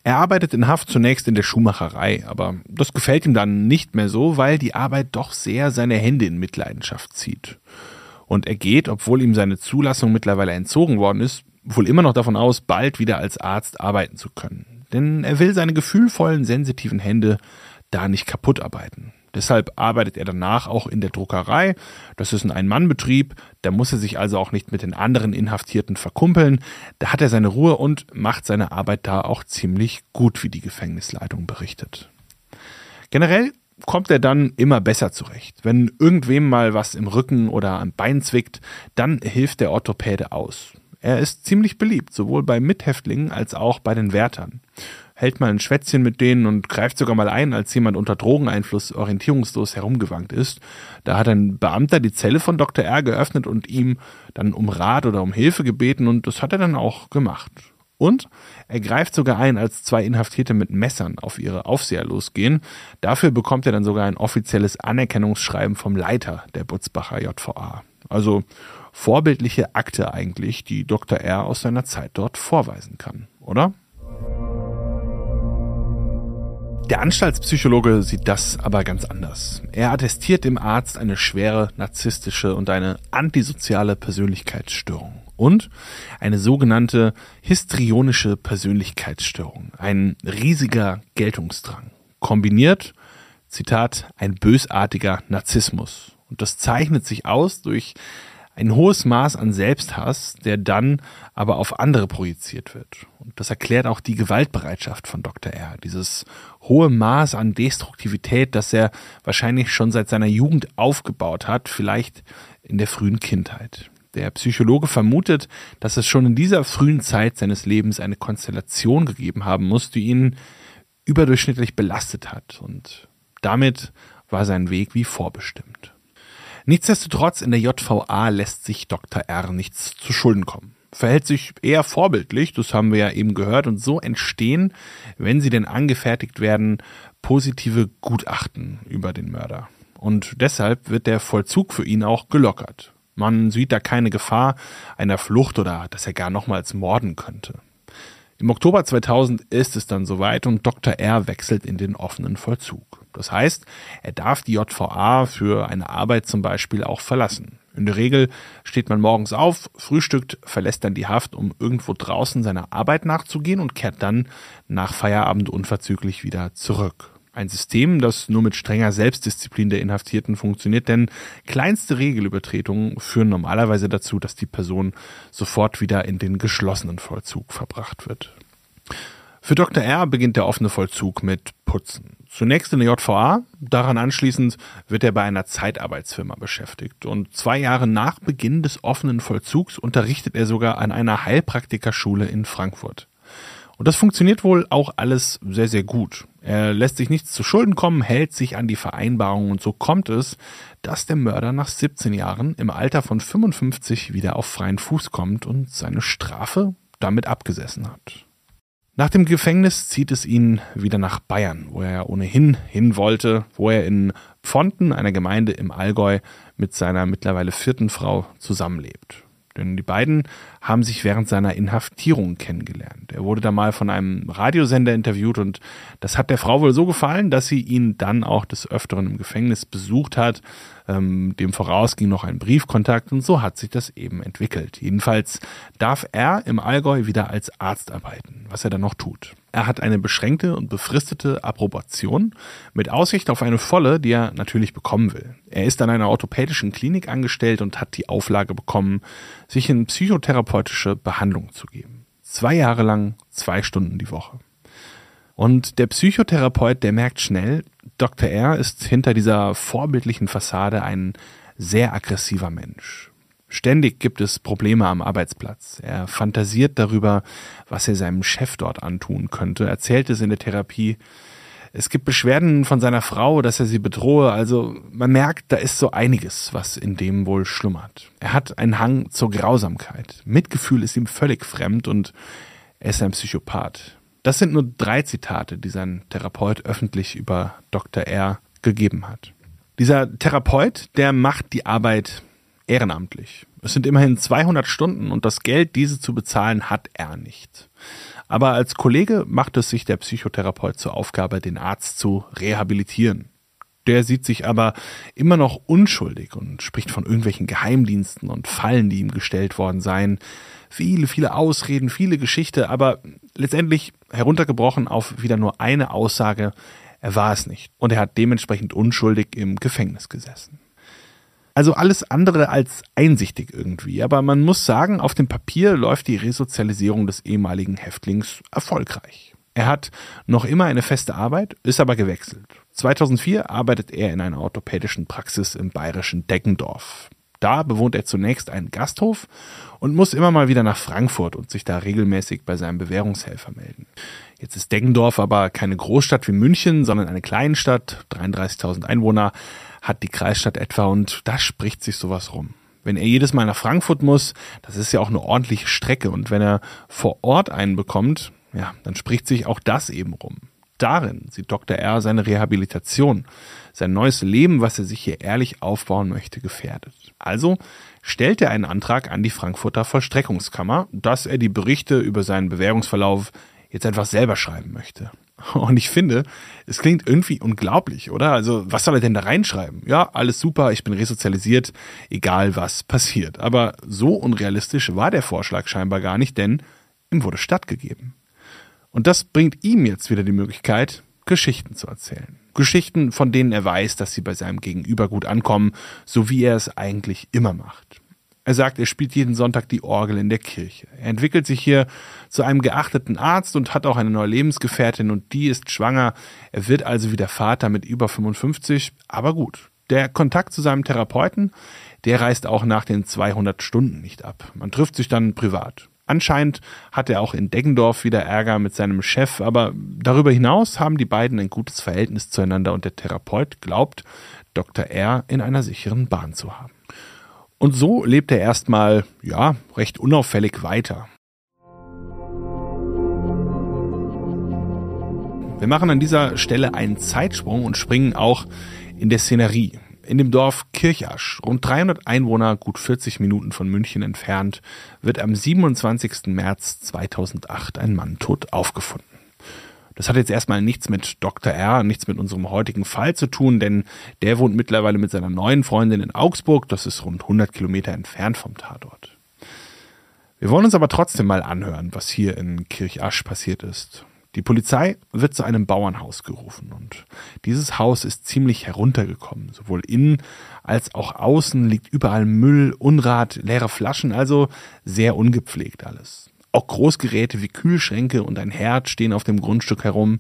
Er arbeitet in Haft zunächst in der Schuhmacherei, aber das gefällt ihm dann nicht mehr so, weil die Arbeit doch sehr seine Hände in Mitleidenschaft zieht. Und er geht, obwohl ihm seine Zulassung mittlerweile entzogen worden ist, wohl immer noch davon aus, bald wieder als Arzt arbeiten zu können denn er will seine gefühlvollen, sensitiven Hände da nicht kaputt arbeiten. Deshalb arbeitet er danach auch in der Druckerei. Das ist ein Ein-Mann-Betrieb. Da muss er sich also auch nicht mit den anderen Inhaftierten verkumpeln. Da hat er seine Ruhe und macht seine Arbeit da auch ziemlich gut, wie die Gefängnisleitung berichtet. Generell kommt er dann immer besser zurecht. Wenn irgendwem mal was im Rücken oder am Bein zwickt, dann hilft der Orthopäde aus. Er ist ziemlich beliebt, sowohl bei Mithäftlingen als auch bei den Wärtern. Hält mal ein Schwätzchen mit denen und greift sogar mal ein, als jemand unter Drogeneinfluss orientierungslos herumgewankt ist. Da hat ein Beamter die Zelle von Dr. R geöffnet und ihm dann um Rat oder um Hilfe gebeten und das hat er dann auch gemacht. Und er greift sogar ein, als zwei Inhaftierte mit Messern auf ihre Aufseher losgehen. Dafür bekommt er dann sogar ein offizielles Anerkennungsschreiben vom Leiter der Butzbacher JVA. Also vorbildliche Akte eigentlich, die Dr. R aus seiner Zeit dort vorweisen kann, oder? Der Anstaltspsychologe sieht das aber ganz anders. Er attestiert dem Arzt eine schwere narzisstische und eine antisoziale Persönlichkeitsstörung und eine sogenannte histrionische Persönlichkeitsstörung, ein riesiger Geltungsdrang, kombiniert, Zitat, ein bösartiger Narzissmus. Und das zeichnet sich aus durch ein hohes Maß an Selbsthass, der dann aber auf andere projiziert wird. Und das erklärt auch die Gewaltbereitschaft von Dr. R. Dieses hohe Maß an Destruktivität, das er wahrscheinlich schon seit seiner Jugend aufgebaut hat, vielleicht in der frühen Kindheit. Der Psychologe vermutet, dass es schon in dieser frühen Zeit seines Lebens eine Konstellation gegeben haben muss, die ihn überdurchschnittlich belastet hat. Und damit war sein Weg wie vorbestimmt. Nichtsdestotrotz in der JVA lässt sich Dr. R nichts zu Schulden kommen. Verhält sich eher vorbildlich, das haben wir ja eben gehört, und so entstehen, wenn sie denn angefertigt werden, positive Gutachten über den Mörder. Und deshalb wird der Vollzug für ihn auch gelockert. Man sieht da keine Gefahr einer Flucht oder dass er gar nochmals morden könnte. Im Oktober 2000 ist es dann soweit und Dr. R wechselt in den offenen Vollzug. Das heißt, er darf die JVA für eine Arbeit zum Beispiel auch verlassen. In der Regel steht man morgens auf, frühstückt, verlässt dann die Haft, um irgendwo draußen seiner Arbeit nachzugehen und kehrt dann nach Feierabend unverzüglich wieder zurück. Ein System, das nur mit strenger Selbstdisziplin der Inhaftierten funktioniert, denn kleinste Regelübertretungen führen normalerweise dazu, dass die Person sofort wieder in den geschlossenen Vollzug verbracht wird. Für Dr. R beginnt der offene Vollzug mit Putzen. Zunächst in der JVA, daran anschließend wird er bei einer Zeitarbeitsfirma beschäftigt und zwei Jahre nach Beginn des offenen Vollzugs unterrichtet er sogar an einer Heilpraktikerschule in Frankfurt. Und das funktioniert wohl auch alles sehr, sehr gut. Er lässt sich nichts zu Schulden kommen, hält sich an die Vereinbarung und so kommt es, dass der Mörder nach 17 Jahren im Alter von 55 wieder auf freien Fuß kommt und seine Strafe damit abgesessen hat. Nach dem Gefängnis zieht es ihn wieder nach Bayern, wo er ohnehin hin wollte, wo er in Pfonten, einer Gemeinde im Allgäu, mit seiner mittlerweile vierten Frau zusammenlebt. Denn die beiden haben sich während seiner Inhaftierung kennengelernt. Er wurde da mal von einem Radiosender interviewt und das hat der Frau wohl so gefallen, dass sie ihn dann auch des Öfteren im Gefängnis besucht hat. Ähm, dem voraus ging noch ein Briefkontakt und so hat sich das eben entwickelt. Jedenfalls darf er im Allgäu wieder als Arzt arbeiten, was er dann noch tut. Er hat eine beschränkte und befristete Approbation mit Aussicht auf eine volle, die er natürlich bekommen will. Er ist an einer orthopädischen Klinik angestellt und hat die Auflage bekommen, sich in psychotherapeutische Behandlung zu geben. Zwei Jahre lang, zwei Stunden die Woche. Und der Psychotherapeut, der merkt schnell, Dr. R ist hinter dieser vorbildlichen Fassade ein sehr aggressiver Mensch. Ständig gibt es Probleme am Arbeitsplatz. Er fantasiert darüber, was er seinem Chef dort antun könnte, erzählt es in der Therapie. Es gibt Beschwerden von seiner Frau, dass er sie bedrohe. Also man merkt, da ist so einiges, was in dem wohl schlummert. Er hat einen Hang zur Grausamkeit. Mitgefühl ist ihm völlig fremd und er ist ein Psychopath. Das sind nur drei Zitate, die sein Therapeut öffentlich über Dr. R. gegeben hat. Dieser Therapeut, der macht die Arbeit ehrenamtlich. Es sind immerhin 200 Stunden und das Geld, diese zu bezahlen, hat er nicht. Aber als Kollege macht es sich der Psychotherapeut zur Aufgabe, den Arzt zu rehabilitieren. Der sieht sich aber immer noch unschuldig und spricht von irgendwelchen Geheimdiensten und Fallen, die ihm gestellt worden seien. Viele, viele Ausreden, viele Geschichte, aber letztendlich heruntergebrochen auf wieder nur eine Aussage, er war es nicht. Und er hat dementsprechend unschuldig im Gefängnis gesessen. Also alles andere als einsichtig irgendwie. Aber man muss sagen, auf dem Papier läuft die Resozialisierung des ehemaligen Häftlings erfolgreich. Er hat noch immer eine feste Arbeit, ist aber gewechselt. 2004 arbeitet er in einer orthopädischen Praxis im bayerischen Deggendorf. Da bewohnt er zunächst einen Gasthof und muss immer mal wieder nach Frankfurt und sich da regelmäßig bei seinem Bewährungshelfer melden. Jetzt ist Deggendorf aber keine Großstadt wie München, sondern eine Kleinstadt, 33.000 Einwohner, hat die Kreisstadt etwa und da spricht sich sowas rum. Wenn er jedes Mal nach Frankfurt muss, das ist ja auch eine ordentliche Strecke und wenn er vor Ort einen bekommt, ja, dann spricht sich auch das eben rum. Darin sieht Dr. R. seine Rehabilitation, sein neues Leben, was er sich hier ehrlich aufbauen möchte, gefährdet. Also stellt er einen Antrag an die Frankfurter Vollstreckungskammer, dass er die Berichte über seinen Bewährungsverlauf jetzt einfach selber schreiben möchte. Und ich finde, es klingt irgendwie unglaublich, oder? Also, was soll er denn da reinschreiben? Ja, alles super, ich bin resozialisiert, egal was passiert. Aber so unrealistisch war der Vorschlag scheinbar gar nicht, denn ihm wurde stattgegeben. Und das bringt ihm jetzt wieder die Möglichkeit, Geschichten zu erzählen. Geschichten, von denen er weiß, dass sie bei seinem Gegenüber gut ankommen, so wie er es eigentlich immer macht. Er sagt, er spielt jeden Sonntag die Orgel in der Kirche. Er entwickelt sich hier zu einem geachteten Arzt und hat auch eine neue Lebensgefährtin und die ist schwanger. Er wird also wieder Vater mit über 55, aber gut. Der Kontakt zu seinem Therapeuten, der reißt auch nach den 200 Stunden nicht ab. Man trifft sich dann privat. Anscheinend hat er auch in Deggendorf wieder Ärger mit seinem Chef, aber darüber hinaus haben die beiden ein gutes Verhältnis zueinander und der Therapeut glaubt, Dr. R in einer sicheren Bahn zu haben. Und so lebt er erstmal, ja, recht unauffällig weiter. Wir machen an dieser Stelle einen Zeitsprung und springen auch in der Szenerie. In dem Dorf Kirchasch, rund 300 Einwohner, gut 40 Minuten von München entfernt, wird am 27. März 2008 ein Mann tot aufgefunden. Das hat jetzt erstmal nichts mit Dr. R, nichts mit unserem heutigen Fall zu tun, denn der wohnt mittlerweile mit seiner neuen Freundin in Augsburg. Das ist rund 100 Kilometer entfernt vom Tatort. Wir wollen uns aber trotzdem mal anhören, was hier in Kirchasch passiert ist. Die Polizei wird zu einem Bauernhaus gerufen und dieses Haus ist ziemlich heruntergekommen. Sowohl innen als auch außen liegt überall Müll, Unrat, leere Flaschen, also sehr ungepflegt alles. Auch Großgeräte wie Kühlschränke und ein Herd stehen auf dem Grundstück herum.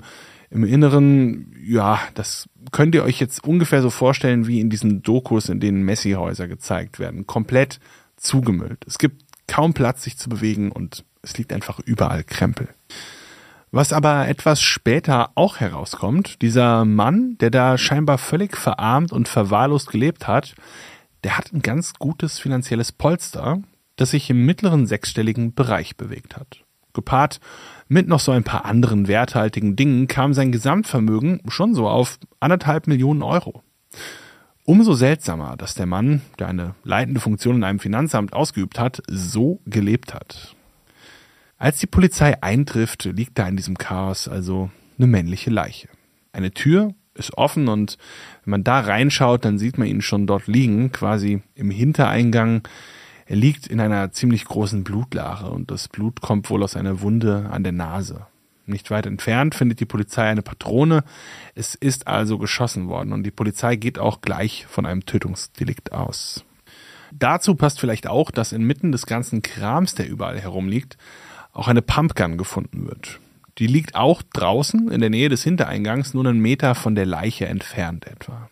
Im Inneren, ja, das könnt ihr euch jetzt ungefähr so vorstellen wie in diesen Dokus, in denen Messi-Häuser gezeigt werden. Komplett zugemüllt. Es gibt kaum Platz, sich zu bewegen und es liegt einfach überall Krempel. Was aber etwas später auch herauskommt, dieser Mann, der da scheinbar völlig verarmt und verwahrlost gelebt hat, der hat ein ganz gutes finanzielles Polster, das sich im mittleren sechsstelligen Bereich bewegt hat. Gepaart mit noch so ein paar anderen werthaltigen Dingen kam sein Gesamtvermögen schon so auf anderthalb Millionen Euro. Umso seltsamer, dass der Mann, der eine leitende Funktion in einem Finanzamt ausgeübt hat, so gelebt hat. Als die Polizei eintrifft, liegt da in diesem Chaos also eine männliche Leiche. Eine Tür ist offen und wenn man da reinschaut, dann sieht man ihn schon dort liegen, quasi im Hintereingang er liegt in einer ziemlich großen Blutlache und das Blut kommt wohl aus einer Wunde an der Nase. Nicht weit entfernt findet die Polizei eine Patrone. Es ist also geschossen worden und die Polizei geht auch gleich von einem Tötungsdelikt aus. Dazu passt vielleicht auch, dass inmitten des ganzen Krams, der überall herumliegt, auch eine Pumpgun gefunden wird. Die liegt auch draußen in der Nähe des Hintereingangs, nur einen Meter von der Leiche entfernt etwa.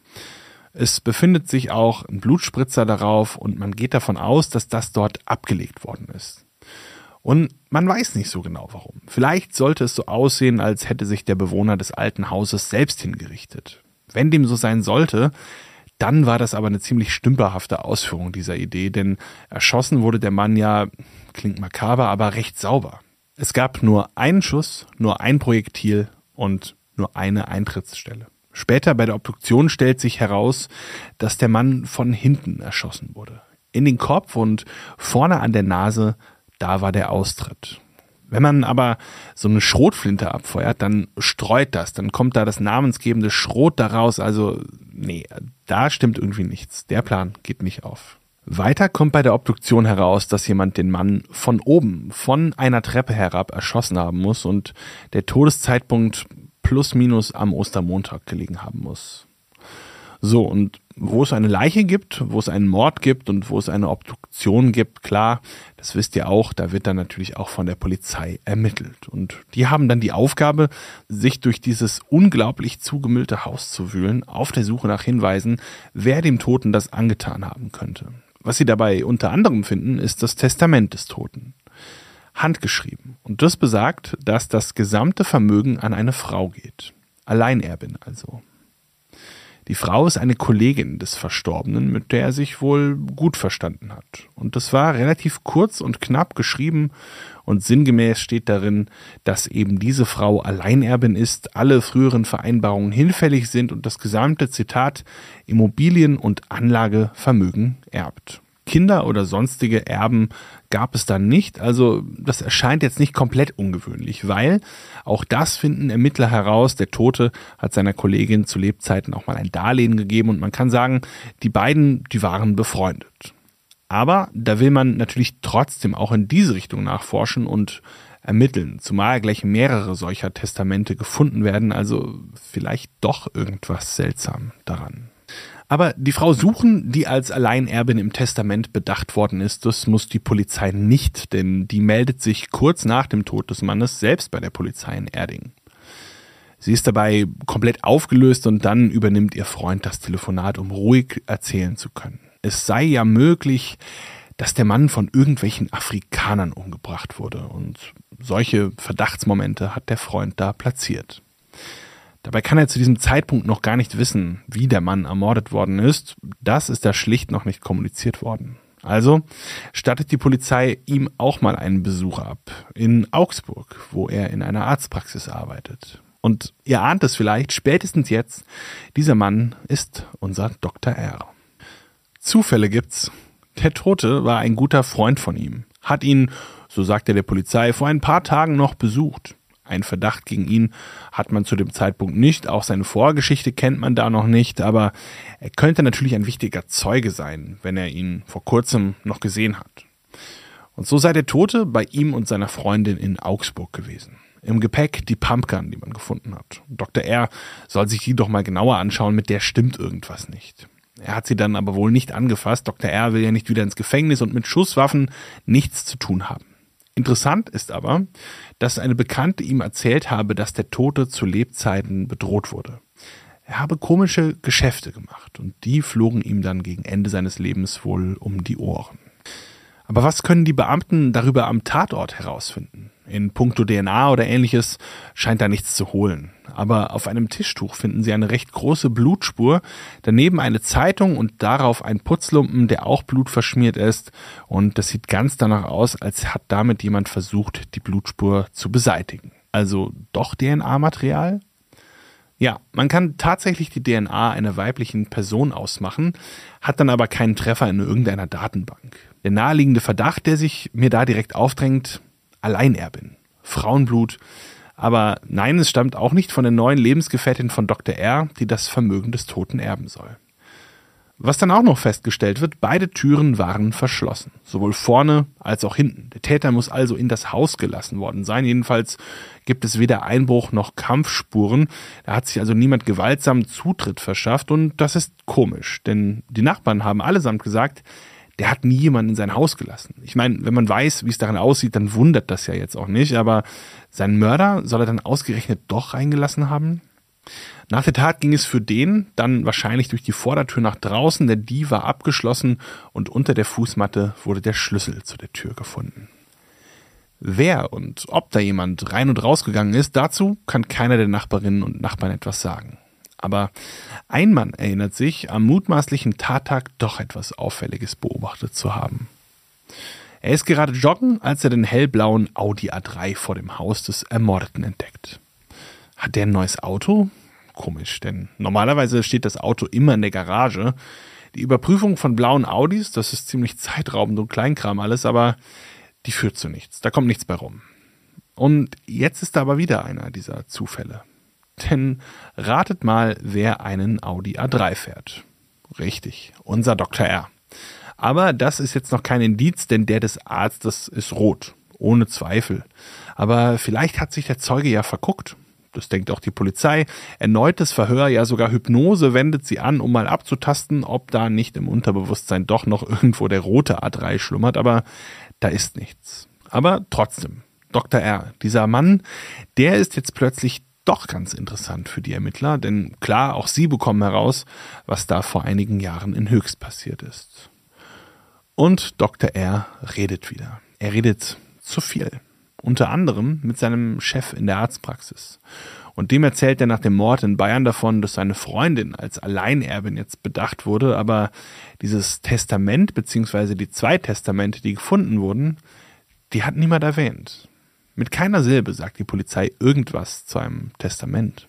Es befindet sich auch ein Blutspritzer darauf und man geht davon aus, dass das dort abgelegt worden ist. Und man weiß nicht so genau warum. Vielleicht sollte es so aussehen, als hätte sich der Bewohner des alten Hauses selbst hingerichtet. Wenn dem so sein sollte, dann war das aber eine ziemlich stümperhafte Ausführung dieser Idee, denn erschossen wurde der Mann ja, klingt makaber, aber recht sauber. Es gab nur einen Schuss, nur ein Projektil und nur eine Eintrittsstelle. Später bei der Obduktion stellt sich heraus, dass der Mann von hinten erschossen wurde. In den Kopf und vorne an der Nase, da war der Austritt. Wenn man aber so eine Schrotflinte abfeuert, dann streut das, dann kommt da das namensgebende Schrot daraus. Also, nee, da stimmt irgendwie nichts. Der Plan geht nicht auf. Weiter kommt bei der Obduktion heraus, dass jemand den Mann von oben, von einer Treppe herab erschossen haben muss und der Todeszeitpunkt plus minus am Ostermontag gelegen haben muss. So, und wo es eine Leiche gibt, wo es einen Mord gibt und wo es eine Obduktion gibt, klar, das wisst ihr auch, da wird dann natürlich auch von der Polizei ermittelt. Und die haben dann die Aufgabe, sich durch dieses unglaublich zugemüllte Haus zu wühlen, auf der Suche nach Hinweisen, wer dem Toten das angetan haben könnte. Was sie dabei unter anderem finden, ist das Testament des Toten. Handgeschrieben. Und das besagt, dass das gesamte Vermögen an eine Frau geht. Alleinerbin also. Die Frau ist eine Kollegin des Verstorbenen, mit der er sich wohl gut verstanden hat. Und das war relativ kurz und knapp geschrieben und sinngemäß steht darin, dass eben diese Frau Alleinerbin ist, alle früheren Vereinbarungen hinfällig sind und das gesamte Zitat Immobilien und Anlagevermögen erbt. Kinder oder sonstige Erben gab es dann nicht. Also das erscheint jetzt nicht komplett ungewöhnlich, weil auch das finden Ermittler heraus. Der Tote hat seiner Kollegin zu Lebzeiten auch mal ein Darlehen gegeben und man kann sagen, die beiden, die waren befreundet. Aber da will man natürlich trotzdem auch in diese Richtung nachforschen und ermitteln, zumal gleich mehrere solcher Testamente gefunden werden, also vielleicht doch irgendwas seltsam daran. Aber die Frau suchen, die als Alleinerbin im Testament bedacht worden ist, das muss die Polizei nicht, denn die meldet sich kurz nach dem Tod des Mannes selbst bei der Polizei in Erding. Sie ist dabei komplett aufgelöst und dann übernimmt ihr Freund das Telefonat, um ruhig erzählen zu können. Es sei ja möglich, dass der Mann von irgendwelchen Afrikanern umgebracht wurde und solche Verdachtsmomente hat der Freund da platziert. Dabei kann er zu diesem Zeitpunkt noch gar nicht wissen, wie der Mann ermordet worden ist. Das ist da schlicht noch nicht kommuniziert worden. Also stattet die Polizei ihm auch mal einen Besuch ab in Augsburg, wo er in einer Arztpraxis arbeitet. Und ihr ahnt es vielleicht, spätestens jetzt, dieser Mann ist unser Dr. R. Zufälle gibt's. Der Tote war ein guter Freund von ihm, hat ihn, so sagt er der Polizei, vor ein paar Tagen noch besucht. Ein Verdacht gegen ihn hat man zu dem Zeitpunkt nicht. Auch seine Vorgeschichte kennt man da noch nicht. Aber er könnte natürlich ein wichtiger Zeuge sein, wenn er ihn vor kurzem noch gesehen hat. Und so sei der Tote bei ihm und seiner Freundin in Augsburg gewesen. Im Gepäck die Pumpgun, die man gefunden hat. Dr. R. soll sich die doch mal genauer anschauen, mit der stimmt irgendwas nicht. Er hat sie dann aber wohl nicht angefasst. Dr. R. will ja nicht wieder ins Gefängnis und mit Schusswaffen nichts zu tun haben. Interessant ist aber, dass eine Bekannte ihm erzählt habe, dass der Tote zu Lebzeiten bedroht wurde. Er habe komische Geschäfte gemacht und die flogen ihm dann gegen Ende seines Lebens wohl um die Ohren. Aber was können die Beamten darüber am Tatort herausfinden? In puncto DNA oder ähnliches scheint da nichts zu holen. Aber auf einem Tischtuch finden sie eine recht große Blutspur, daneben eine Zeitung und darauf ein Putzlumpen, der auch blutverschmiert ist. Und das sieht ganz danach aus, als hat damit jemand versucht, die Blutspur zu beseitigen. Also doch DNA-Material? Ja, man kann tatsächlich die DNA einer weiblichen Person ausmachen, hat dann aber keinen Treffer in irgendeiner Datenbank. Der naheliegende Verdacht, der sich mir da direkt aufdrängt, Alleinerbin, Frauenblut. Aber nein, es stammt auch nicht von der neuen Lebensgefährtin von Dr. R., die das Vermögen des Toten erben soll. Was dann auch noch festgestellt wird, beide Türen waren verschlossen, sowohl vorne als auch hinten. Der Täter muss also in das Haus gelassen worden sein. Jedenfalls gibt es weder Einbruch noch Kampfspuren. Da hat sich also niemand gewaltsam Zutritt verschafft und das ist komisch, denn die Nachbarn haben allesamt gesagt, der hat nie jemanden in sein Haus gelassen. Ich meine, wenn man weiß, wie es darin aussieht, dann wundert das ja jetzt auch nicht, aber seinen Mörder soll er dann ausgerechnet doch reingelassen haben? Nach der Tat ging es für den dann wahrscheinlich durch die Vordertür nach draußen, denn die war abgeschlossen und unter der Fußmatte wurde der Schlüssel zu der Tür gefunden. Wer und ob da jemand rein und rausgegangen ist, dazu kann keiner der Nachbarinnen und Nachbarn etwas sagen. Aber ein Mann erinnert sich, am mutmaßlichen Tattag doch etwas Auffälliges beobachtet zu haben. Er ist gerade joggen, als er den hellblauen Audi A3 vor dem Haus des Ermordeten entdeckt. Hat der ein neues Auto? Komisch, denn normalerweise steht das Auto immer in der Garage. Die Überprüfung von blauen Audis, das ist ziemlich zeitraubend und Kleinkram alles, aber die führt zu nichts. Da kommt nichts bei rum. Und jetzt ist da aber wieder einer dieser Zufälle. Denn ratet mal, wer einen Audi A3 fährt. Richtig, unser Dr. R. Aber das ist jetzt noch kein Indiz, denn der des Arztes ist rot. Ohne Zweifel. Aber vielleicht hat sich der Zeuge ja verguckt. Das denkt auch die Polizei. Erneutes Verhör, ja sogar Hypnose wendet sie an, um mal abzutasten, ob da nicht im Unterbewusstsein doch noch irgendwo der rote A3 schlummert. Aber da ist nichts. Aber trotzdem, Dr. R., dieser Mann, der ist jetzt plötzlich doch ganz interessant für die Ermittler, denn klar, auch sie bekommen heraus, was da vor einigen Jahren in Höchst passiert ist. Und Dr. R redet wieder. Er redet zu viel. Unter anderem mit seinem Chef in der Arztpraxis. Und dem erzählt er nach dem Mord in Bayern davon, dass seine Freundin als Alleinerbin jetzt bedacht wurde, aber dieses Testament bzw. die zwei Testamente, die gefunden wurden, die hat niemand erwähnt. Mit keiner Silbe sagt die Polizei irgendwas zu einem Testament.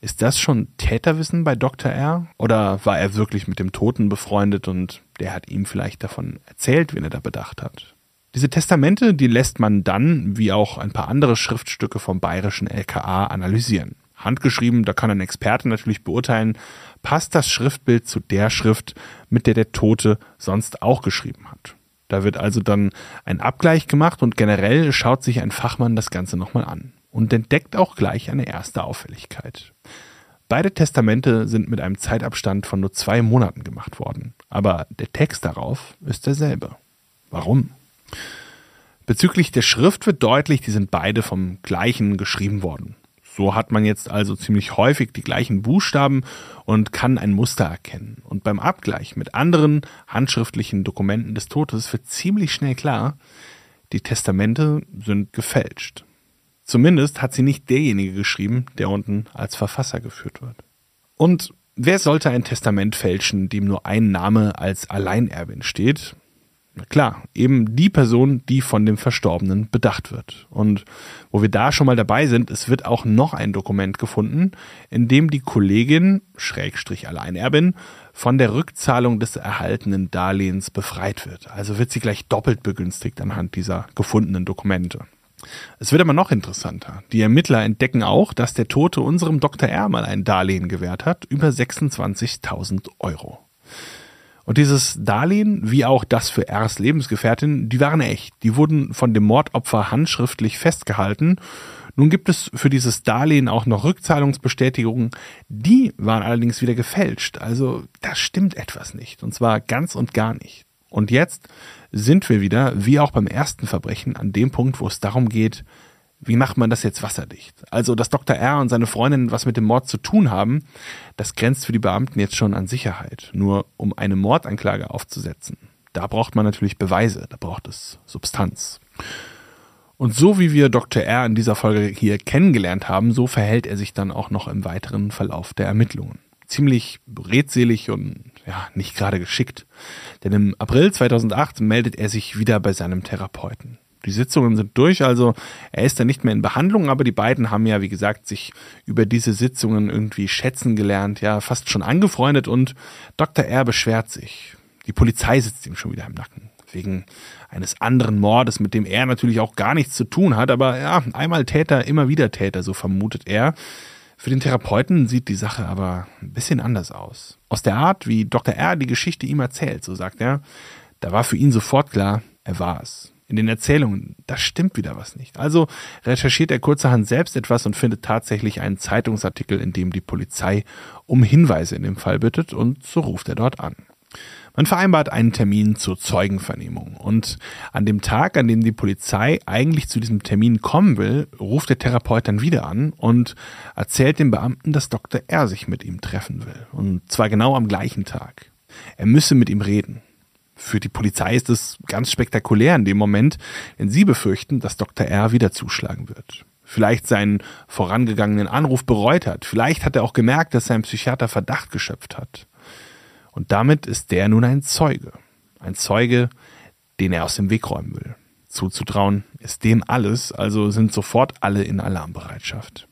Ist das schon Täterwissen bei Dr. R? Oder war er wirklich mit dem Toten befreundet und der hat ihm vielleicht davon erzählt, wen er da bedacht hat? Diese Testamente, die lässt man dann, wie auch ein paar andere Schriftstücke vom bayerischen LKA, analysieren. Handgeschrieben, da kann ein Experte natürlich beurteilen, passt das Schriftbild zu der Schrift, mit der der Tote sonst auch geschrieben hat. Da wird also dann ein Abgleich gemacht und generell schaut sich ein Fachmann das Ganze nochmal an und entdeckt auch gleich eine erste Auffälligkeit. Beide Testamente sind mit einem Zeitabstand von nur zwei Monaten gemacht worden, aber der Text darauf ist derselbe. Warum? Bezüglich der Schrift wird deutlich, die sind beide vom gleichen geschrieben worden. So hat man jetzt also ziemlich häufig die gleichen Buchstaben und kann ein Muster erkennen. Und beim Abgleich mit anderen handschriftlichen Dokumenten des Todes wird ziemlich schnell klar, die Testamente sind gefälscht. Zumindest hat sie nicht derjenige geschrieben, der unten als Verfasser geführt wird. Und wer sollte ein Testament fälschen, dem nur ein Name als Alleinerbin steht? Klar, eben die Person, die von dem Verstorbenen bedacht wird. Und wo wir da schon mal dabei sind, es wird auch noch ein Dokument gefunden, in dem die Kollegin, Schrägstrich Alleinerbin, von der Rückzahlung des erhaltenen Darlehens befreit wird. Also wird sie gleich doppelt begünstigt anhand dieser gefundenen Dokumente. Es wird aber noch interessanter. Die Ermittler entdecken auch, dass der Tote unserem Dr. R mal ein Darlehen gewährt hat, über 26.000 Euro. Und dieses Darlehen, wie auch das für Rs Lebensgefährtin, die waren echt. Die wurden von dem Mordopfer handschriftlich festgehalten. Nun gibt es für dieses Darlehen auch noch Rückzahlungsbestätigungen. Die waren allerdings wieder gefälscht. Also da stimmt etwas nicht. Und zwar ganz und gar nicht. Und jetzt sind wir wieder, wie auch beim ersten Verbrechen, an dem Punkt, wo es darum geht, wie macht man das jetzt wasserdicht? Also, dass Dr. R und seine Freundin was mit dem Mord zu tun haben, das grenzt für die Beamten jetzt schon an Sicherheit. Nur um eine Mordanklage aufzusetzen, da braucht man natürlich Beweise, da braucht es Substanz. Und so wie wir Dr. R in dieser Folge hier kennengelernt haben, so verhält er sich dann auch noch im weiteren Verlauf der Ermittlungen. Ziemlich redselig und ja, nicht gerade geschickt. Denn im April 2008 meldet er sich wieder bei seinem Therapeuten. Die Sitzungen sind durch, also er ist dann nicht mehr in Behandlung, aber die beiden haben ja, wie gesagt, sich über diese Sitzungen irgendwie schätzen gelernt, ja, fast schon angefreundet und Dr. R beschwert sich. Die Polizei sitzt ihm schon wieder im Nacken. Wegen eines anderen Mordes, mit dem er natürlich auch gar nichts zu tun hat, aber ja, einmal Täter, immer wieder Täter, so vermutet er. Für den Therapeuten sieht die Sache aber ein bisschen anders aus. Aus der Art, wie Dr. R die Geschichte ihm erzählt, so sagt er, da war für ihn sofort klar, er war es in den Erzählungen, da stimmt wieder was nicht. Also recherchiert er kurzerhand selbst etwas und findet tatsächlich einen Zeitungsartikel, in dem die Polizei um Hinweise in dem Fall bittet und so ruft er dort an. Man vereinbart einen Termin zur Zeugenvernehmung und an dem Tag, an dem die Polizei eigentlich zu diesem Termin kommen will, ruft der Therapeut dann wieder an und erzählt dem Beamten, dass Dr. R sich mit ihm treffen will und zwar genau am gleichen Tag. Er müsse mit ihm reden. Für die Polizei ist es ganz spektakulär in dem Moment, denn sie befürchten, dass Dr. R wieder zuschlagen wird. Vielleicht seinen vorangegangenen Anruf bereut hat. Vielleicht hat er auch gemerkt, dass sein Psychiater Verdacht geschöpft hat. Und damit ist der nun ein Zeuge. Ein Zeuge, den er aus dem Weg räumen will. Zuzutrauen ist dem alles, also sind sofort alle in Alarmbereitschaft.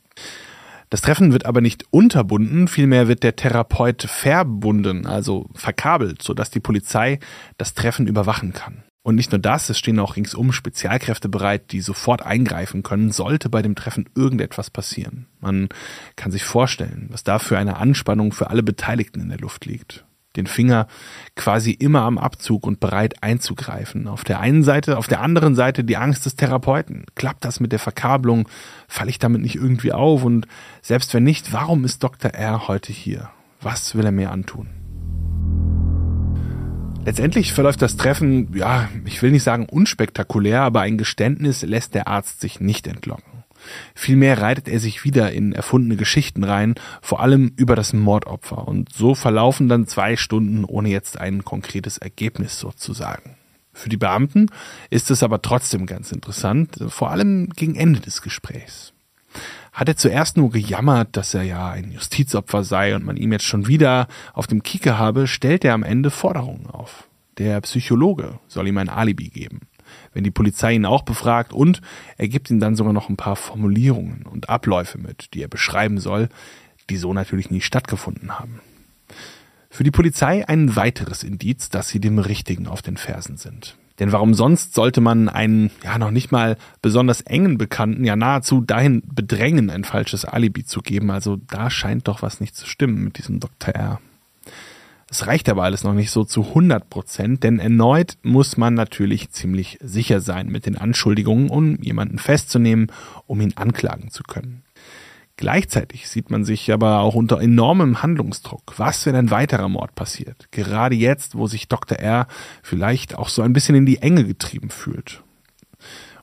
Das Treffen wird aber nicht unterbunden, vielmehr wird der Therapeut verbunden, also verkabelt, sodass die Polizei das Treffen überwachen kann. Und nicht nur das, es stehen auch ringsum Spezialkräfte bereit, die sofort eingreifen können, sollte bei dem Treffen irgendetwas passieren. Man kann sich vorstellen, was da für eine Anspannung für alle Beteiligten in der Luft liegt den Finger quasi immer am Abzug und bereit einzugreifen. Auf der einen Seite, auf der anderen Seite die Angst des Therapeuten. Klappt das mit der Verkabelung? Falle ich damit nicht irgendwie auf? Und selbst wenn nicht, warum ist Dr. R heute hier? Was will er mir antun? Letztendlich verläuft das Treffen, ja, ich will nicht sagen unspektakulär, aber ein Geständnis lässt der Arzt sich nicht entlocken. Vielmehr reitet er sich wieder in erfundene Geschichten rein, vor allem über das Mordopfer. Und so verlaufen dann zwei Stunden ohne jetzt ein konkretes Ergebnis sozusagen. Für die Beamten ist es aber trotzdem ganz interessant, vor allem gegen Ende des Gesprächs. Hat er zuerst nur gejammert, dass er ja ein Justizopfer sei und man ihm jetzt schon wieder auf dem Kieker habe, stellt er am Ende Forderungen auf. Der Psychologe soll ihm ein Alibi geben wenn die Polizei ihn auch befragt und er gibt ihm dann sogar noch ein paar Formulierungen und Abläufe mit, die er beschreiben soll, die so natürlich nie stattgefunden haben. Für die Polizei ein weiteres Indiz, dass sie dem Richtigen auf den Fersen sind. Denn warum sonst sollte man einen ja noch nicht mal besonders engen Bekannten ja nahezu dahin bedrängen, ein falsches Alibi zu geben? Also da scheint doch was nicht zu stimmen mit diesem Dr. R. Es reicht aber alles noch nicht so zu 100 Prozent, denn erneut muss man natürlich ziemlich sicher sein mit den Anschuldigungen, um jemanden festzunehmen, um ihn anklagen zu können. Gleichzeitig sieht man sich aber auch unter enormem Handlungsdruck. Was, wenn ein weiterer Mord passiert? Gerade jetzt, wo sich Dr. R vielleicht auch so ein bisschen in die Enge getrieben fühlt.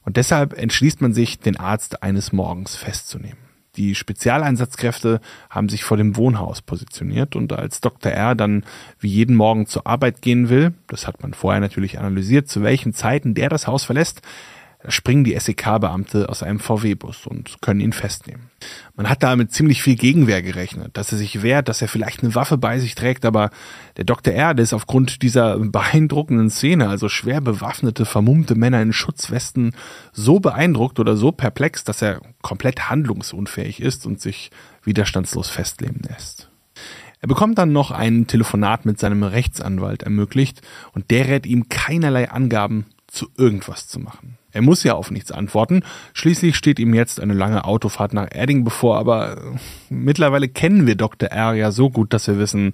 Und deshalb entschließt man sich, den Arzt eines Morgens festzunehmen. Die Spezialeinsatzkräfte haben sich vor dem Wohnhaus positioniert und als Dr. R dann wie jeden Morgen zur Arbeit gehen will, das hat man vorher natürlich analysiert, zu welchen Zeiten der das Haus verlässt, springen die SEK-Beamte aus einem VW-Bus und können ihn festnehmen. Man hat da mit ziemlich viel Gegenwehr gerechnet, dass er sich wehrt, dass er vielleicht eine Waffe bei sich trägt, aber der Dr. R., der ist aufgrund dieser beeindruckenden Szene, also schwer bewaffnete, vermummte Männer in Schutzwesten, so beeindruckt oder so perplex, dass er komplett handlungsunfähig ist und sich widerstandslos festleben lässt. Er bekommt dann noch ein Telefonat mit seinem Rechtsanwalt ermöglicht und der rät ihm keinerlei Angaben zu irgendwas zu machen. Er muss ja auf nichts antworten. Schließlich steht ihm jetzt eine lange Autofahrt nach Erding bevor, aber äh, mittlerweile kennen wir Dr. R ja so gut, dass wir wissen,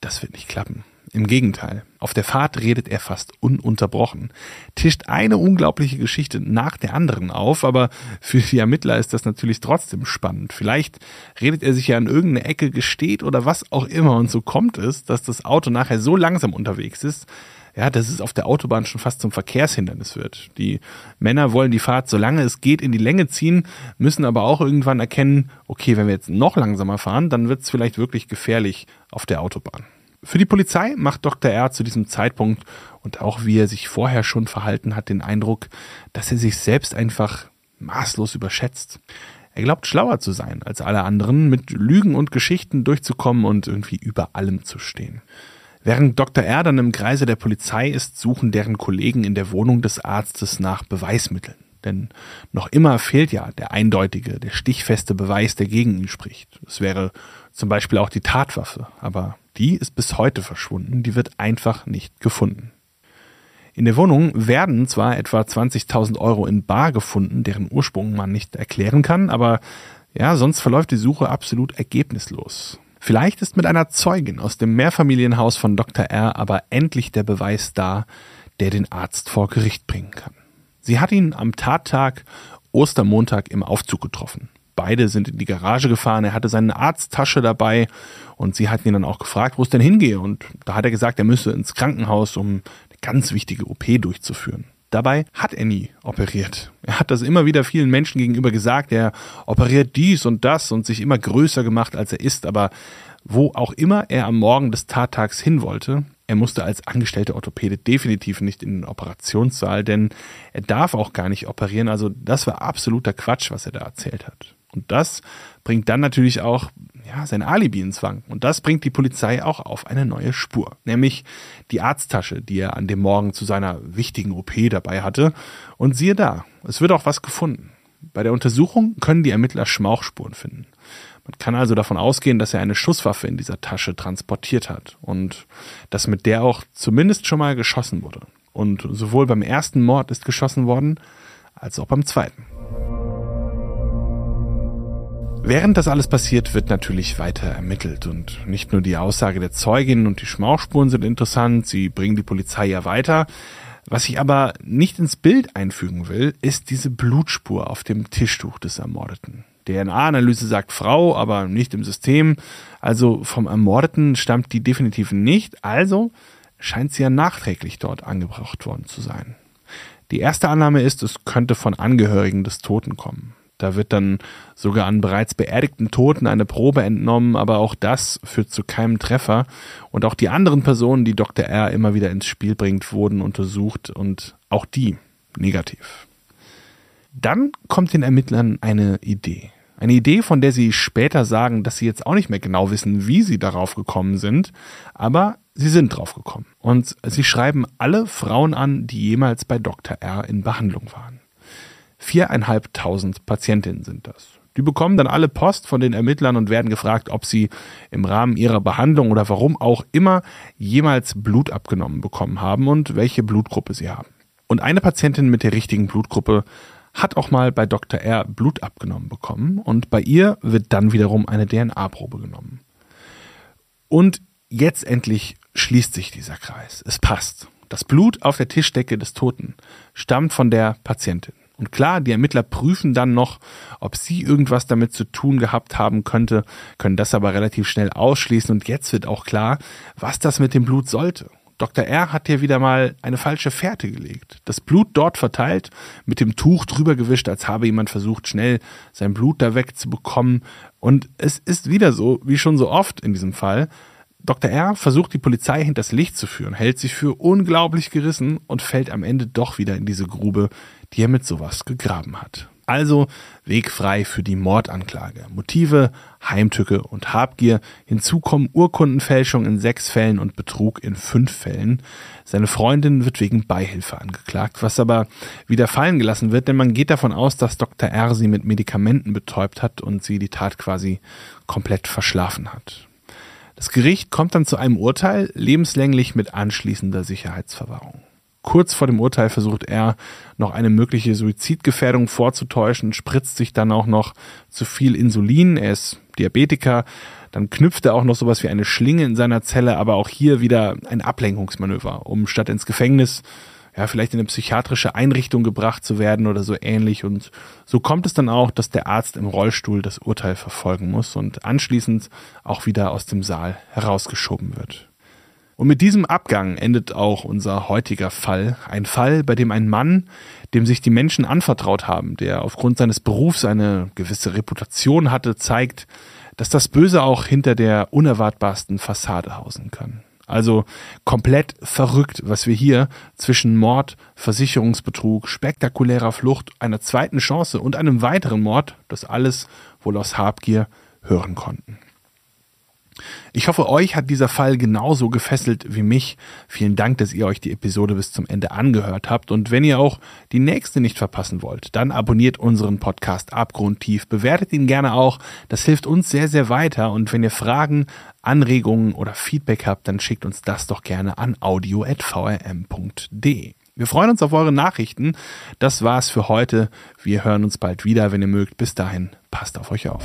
das wird nicht klappen. Im Gegenteil, auf der Fahrt redet er fast ununterbrochen, tischt eine unglaubliche Geschichte nach der anderen auf, aber für die Ermittler ist das natürlich trotzdem spannend. Vielleicht redet er sich ja an irgendeine Ecke gesteht oder was auch immer und so kommt es, dass das Auto nachher so langsam unterwegs ist, ja, dass es auf der Autobahn schon fast zum Verkehrshindernis wird. Die Männer wollen die Fahrt, solange es geht, in die Länge ziehen, müssen aber auch irgendwann erkennen, okay, wenn wir jetzt noch langsamer fahren, dann wird es vielleicht wirklich gefährlich auf der Autobahn. Für die Polizei macht Dr. R zu diesem Zeitpunkt und auch wie er sich vorher schon verhalten hat, den Eindruck, dass er sich selbst einfach maßlos überschätzt. Er glaubt schlauer zu sein als alle anderen, mit Lügen und Geschichten durchzukommen und irgendwie über allem zu stehen. Während Dr. R. dann im Kreise der Polizei ist, suchen deren Kollegen in der Wohnung des Arztes nach Beweismitteln. Denn noch immer fehlt ja der eindeutige, der stichfeste Beweis, der gegen ihn spricht. Es wäre zum Beispiel auch die Tatwaffe, aber die ist bis heute verschwunden, die wird einfach nicht gefunden. In der Wohnung werden zwar etwa 20.000 Euro in Bar gefunden, deren Ursprung man nicht erklären kann, aber ja, sonst verläuft die Suche absolut ergebnislos. Vielleicht ist mit einer Zeugin aus dem Mehrfamilienhaus von Dr. R. aber endlich der Beweis da, der den Arzt vor Gericht bringen kann. Sie hat ihn am Tattag Ostermontag im Aufzug getroffen. Beide sind in die Garage gefahren. Er hatte seine Arzttasche dabei und sie hatten ihn dann auch gefragt, wo es denn hingehe. Und da hat er gesagt, er müsse ins Krankenhaus, um eine ganz wichtige OP durchzuführen. Dabei hat er nie operiert. Er hat das immer wieder vielen Menschen gegenüber gesagt. Er operiert dies und das und sich immer größer gemacht, als er ist. Aber wo auch immer er am Morgen des Tattags hin wollte, er musste als angestellter Orthopäde definitiv nicht in den Operationssaal, denn er darf auch gar nicht operieren. Also das war absoluter Quatsch, was er da erzählt hat. Und das bringt dann natürlich auch ja, sein Alibi ins Wanken. Und das bringt die Polizei auch auf eine neue Spur. Nämlich die Arzttasche, die er an dem Morgen zu seiner wichtigen OP dabei hatte. Und siehe da, es wird auch was gefunden. Bei der Untersuchung können die Ermittler Schmauchspuren finden. Man kann also davon ausgehen, dass er eine Schusswaffe in dieser Tasche transportiert hat und dass mit der auch zumindest schon mal geschossen wurde. Und sowohl beim ersten Mord ist geschossen worden, als auch beim zweiten. Während das alles passiert, wird natürlich weiter ermittelt und nicht nur die Aussage der Zeugin und die Schmauchspuren sind interessant, sie bringen die Polizei ja weiter. Was ich aber nicht ins Bild einfügen will, ist diese Blutspur auf dem Tischtuch des Ermordeten. DNA-Analyse sagt Frau, aber nicht im System. Also vom Ermordeten stammt die definitiv nicht. Also scheint sie ja nachträglich dort angebracht worden zu sein. Die erste Annahme ist, es könnte von Angehörigen des Toten kommen. Da wird dann sogar an bereits beerdigten Toten eine Probe entnommen, aber auch das führt zu keinem Treffer. Und auch die anderen Personen, die Dr. R immer wieder ins Spiel bringt, wurden untersucht und auch die negativ. Dann kommt den Ermittlern eine Idee. Eine Idee, von der sie später sagen, dass sie jetzt auch nicht mehr genau wissen, wie sie darauf gekommen sind, aber sie sind drauf gekommen. Und sie schreiben alle Frauen an, die jemals bei Dr. R in Behandlung waren. Viereinhalbtausend Patientinnen sind das. Die bekommen dann alle Post von den Ermittlern und werden gefragt, ob sie im Rahmen ihrer Behandlung oder warum auch immer jemals Blut abgenommen bekommen haben und welche Blutgruppe sie haben. Und eine Patientin mit der richtigen Blutgruppe hat auch mal bei Dr. R Blut abgenommen bekommen und bei ihr wird dann wiederum eine DNA-Probe genommen. Und jetzt endlich schließt sich dieser Kreis. Es passt. Das Blut auf der Tischdecke des Toten stammt von der Patientin. Und klar, die Ermittler prüfen dann noch, ob sie irgendwas damit zu tun gehabt haben könnte, können das aber relativ schnell ausschließen. Und jetzt wird auch klar, was das mit dem Blut sollte. Dr. R hat hier wieder mal eine falsche Fährte gelegt. Das Blut dort verteilt, mit dem Tuch drüber gewischt, als habe jemand versucht, schnell sein Blut da wegzubekommen. Und es ist wieder so, wie schon so oft in diesem Fall, Dr. R versucht die Polizei hinters Licht zu führen, hält sich für unglaublich gerissen und fällt am Ende doch wieder in diese Grube, die er mit sowas gegraben hat. Also Weg frei für die Mordanklage. Motive, Heimtücke und Habgier. Hinzu kommen Urkundenfälschung in sechs Fällen und Betrug in fünf Fällen. Seine Freundin wird wegen Beihilfe angeklagt, was aber wieder fallen gelassen wird, denn man geht davon aus, dass Dr. R sie mit Medikamenten betäubt hat und sie die Tat quasi komplett verschlafen hat. Das Gericht kommt dann zu einem Urteil, lebenslänglich mit anschließender Sicherheitsverwahrung. Kurz vor dem Urteil versucht er noch eine mögliche Suizidgefährdung vorzutäuschen, spritzt sich dann auch noch zu viel Insulin, er ist Diabetiker, dann knüpft er auch noch sowas wie eine Schlinge in seiner Zelle, aber auch hier wieder ein Ablenkungsmanöver, um statt ins Gefängnis ja, vielleicht in eine psychiatrische Einrichtung gebracht zu werden oder so ähnlich. Und so kommt es dann auch, dass der Arzt im Rollstuhl das Urteil verfolgen muss und anschließend auch wieder aus dem Saal herausgeschoben wird. Und mit diesem Abgang endet auch unser heutiger Fall. Ein Fall, bei dem ein Mann, dem sich die Menschen anvertraut haben, der aufgrund seines Berufs eine gewisse Reputation hatte, zeigt, dass das Böse auch hinter der unerwartbarsten Fassade hausen kann. Also komplett verrückt, was wir hier zwischen Mord, Versicherungsbetrug, spektakulärer Flucht, einer zweiten Chance und einem weiteren Mord, das alles wohl aus Habgier hören konnten. Ich hoffe, euch hat dieser Fall genauso gefesselt wie mich. Vielen Dank, dass ihr euch die Episode bis zum Ende angehört habt. Und wenn ihr auch die nächste nicht verpassen wollt, dann abonniert unseren Podcast Abgrundtief. Bewertet ihn gerne auch. Das hilft uns sehr, sehr weiter. Und wenn ihr Fragen, Anregungen oder Feedback habt, dann schickt uns das doch gerne an audio.vrm.de. Wir freuen uns auf eure Nachrichten. Das war's für heute. Wir hören uns bald wieder, wenn ihr mögt. Bis dahin, passt auf euch auf.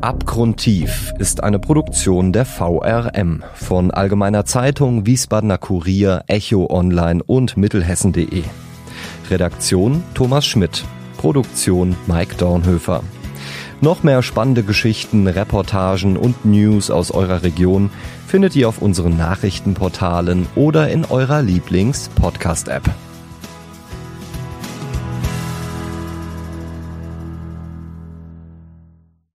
Abgrundtief ist eine Produktion der VRM von Allgemeiner Zeitung, Wiesbadener Kurier, Echo Online und Mittelhessen.de. Redaktion Thomas Schmidt. Produktion Mike Dornhöfer. Noch mehr spannende Geschichten, Reportagen und News aus eurer Region findet ihr auf unseren Nachrichtenportalen oder in eurer Lieblings-Podcast-App.